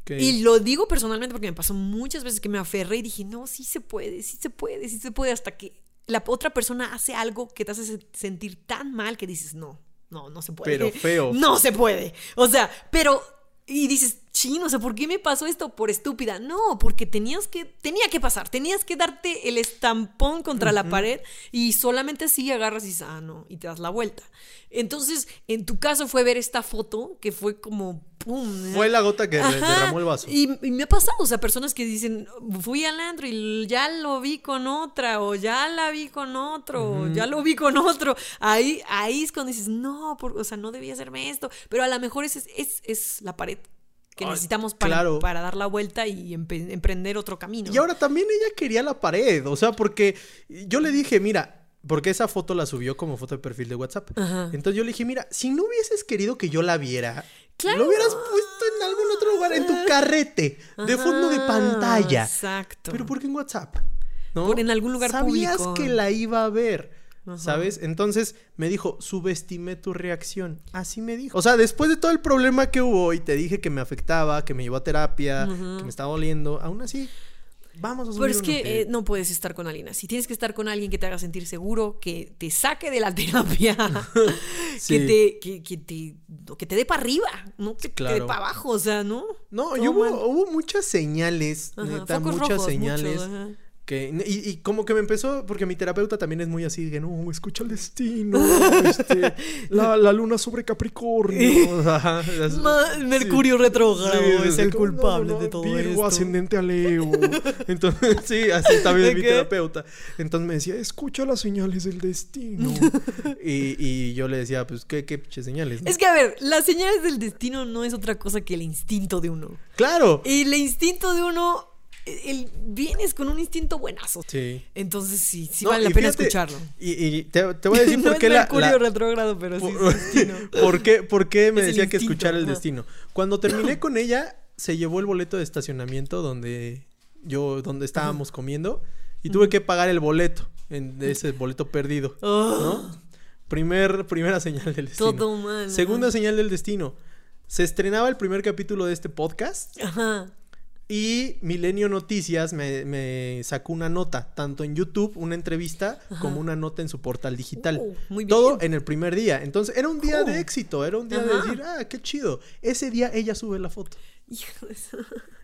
Y lo digo personalmente porque me pasó muchas veces que me aferré y dije, no, sí se puede, sí se puede, sí se puede, hasta que la otra persona hace algo que te hace se- sentir tan mal que dices, no, no, no se puede. Pero feo. No se puede. O sea, pero... Y dices, chino, o sea, ¿por qué me pasó esto por estúpida? No, porque tenías que, tenía que pasar, tenías que darte el estampón contra la pared y solamente así agarras y dices, ah, no, y te das la vuelta. Entonces, en tu caso fue ver esta foto que fue como, pum. Fue la gota que Ajá, derramó el vaso. Y, y me ha pasado, o sea, personas que dicen, fui al antro y ya lo vi con otra, o ya la vi con otro, o ya lo vi con otro. Ahí, ahí es cuando dices, no, por- o sea, no debía hacerme esto. Pero a lo mejor es, es, es la pared que Ay, necesitamos para, claro. para dar la vuelta y empe- emprender otro camino. Y ahora también ella quería la pared. O sea, porque yo le dije, mira, porque esa foto la subió como foto de perfil de WhatsApp. Ajá. Entonces yo le dije, mira, si no hubieses querido que yo la viera, Claro. lo hubieras puesto en algún otro lugar, en tu carrete, de fondo de pantalla. Exacto. Pero ¿por qué en WhatsApp? ¿No? Por en algún lugar Sabías público. que la iba a ver. Ajá. ¿Sabes? Entonces me dijo, subestimé tu reacción. Así me dijo. O sea, después de todo el problema que hubo y te dije que me afectaba, que me llevó a terapia, que me estaba doliendo, aún así vamos a subir Pero es que eh, no puedes estar con alguien así. Tienes que estar con alguien que te haga sentir seguro, que te saque de la terapia, Sí. que, te, que, que te, que te dé para arriba, no que te dé para abajo, o sea, ¿no? No, y hubo, hubo muchas señales, Ajá, neta, muchas rojos, señales. Que, y, y como que me empezó, porque mi terapeuta también es muy así, de no, escucha el destino, este, la, la luna sobre Capricornio. ajá, es- Ma- Mercurio retrógrado Sí, es sí, el no, culpable no, no, de todo Virgo esto. ascendente a Leo. Entonces, sí, así también ¿De es mi qué? terapeuta. Entonces me decía, escucha las señales del destino. y, y yo le decía, pues, ¿qué, qué señales? Es que, a ver, las señales del destino no es otra cosa que el instinto de uno. Claro. Y el instinto de uno, el, vienes con un instinto buenazo. Sí. Entonces sí, sí No, vale la pena fíjate, escucharlo. Y, y te, te voy a decir no por qué es la- retrógrado, pero sí por, es destino. ¿Por qué, por qué me Es decía que escuchara el destino? Cuando terminé con ella, se llevó el boleto de estacionamiento donde yo, donde estábamos comiendo y tuve que pagar el boleto, en, ese boleto perdido, ¿no? Primer, primera señal del destino. Oh. Todo mal. Segunda señal del destino. Se estrenaba el primer capítulo de este podcast Ajá. Y Milenio Noticias me, me sacó una nota, tanto en YouTube, una entrevista, como una nota en su portal digital. Uh, muy bien. Todo en el primer día. Entonces era un día de éxito, era un día de decir, ah, qué chido. Ese día ella sube la foto.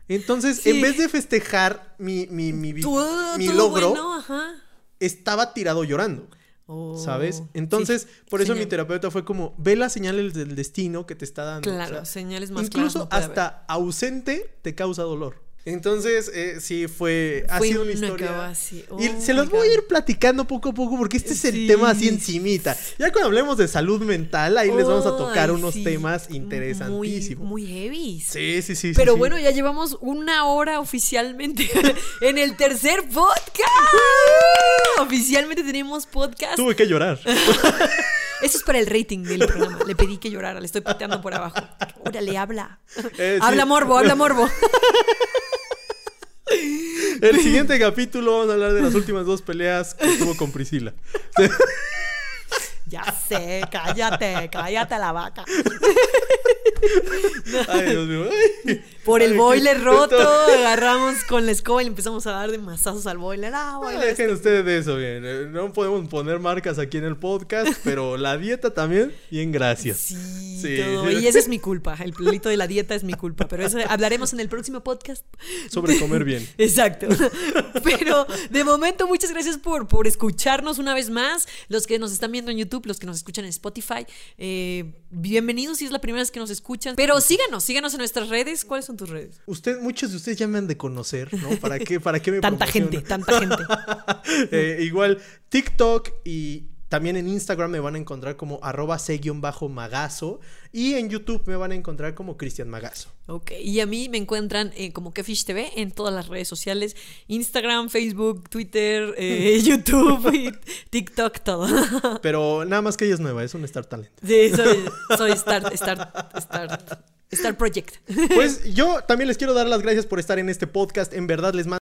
Entonces, Sí. en vez de festejar mi, mi, mi, vi- Todo, mi todo logro, bueno, ajá. estaba tirado llorando. Oh, ¿Sabes? Entonces, sí, por eso mi terapeuta fue como, ve las señales del destino que te está dando. Claro, O sea, señales más Incluso claras no puede hasta ausente te causa dolor. Entonces, eh, sí, fue, ha Fue sido una historia. y Oh se los voy a ir platicando poco a poco porque este es el Sí. tema así encimita. Ya cuando hablemos de salud mental, ahí les vamos a tocar Ay, unos sí. temas Muy, interesantísimos. muy heavy. Sí, sí, sí. Pero sí, sí. bueno, ya llevamos una hora oficialmente en el tercer podcast. Oficialmente tenemos podcast. Tuve que llorar. Eso es para el rating del programa. Le pedí que llorara, le estoy pateando por abajo. Órale, habla. Eh, sí. Habla morbo, habla morbo. El siguiente capítulo vamos a hablar de las últimas dos peleas que tuvo con Priscila. Ya sé, cállate, cállate la vaca. Ay, Dios mío. Ay. Por el Ay, boiler roto, agarramos con la escoba y le empezamos a dar de mazazos al boiler. Ah, Dejen ustedes de eso, bien. Eh, No podemos poner marcas aquí en el podcast, pero la dieta también, bien, gracias. Sí, Sí. todo. Y esa es mi culpa. El pelito de la dieta es mi culpa. Pero eso hablaremos en el próximo podcast. Sobre comer bien. Exacto. Pero de momento, muchas gracias por, por escucharnos una vez más. Los que nos están viendo en YouTube, los que nos escuchan en Spotify, eh, bienvenidos si es la primera vez que nos escuchan. Pero síganos, síganos en nuestras redes. ¿Cuáles son tus redes? Usted, muchos de ustedes ya me han de conocer, ¿no? ¿Para qué, para qué me Tanta gente, tanta gente. Eh, igual, TikTok y también en Instagram me van a encontrar como arroba c-magazo y en YouTube me van a encontrar como Cristian Magazo. Ok, y a mí me encuentran eh, como Kefish TV en todas las redes sociales: Instagram, Facebook, Twitter, eh, YouTube, y TikTok, todo. Pero nada más que ella es nueva, es un Star Talent. Sí, soy, soy Star, Star, Star, Star Project. Pues yo también les quiero dar las gracias por estar en este podcast. En verdad les mando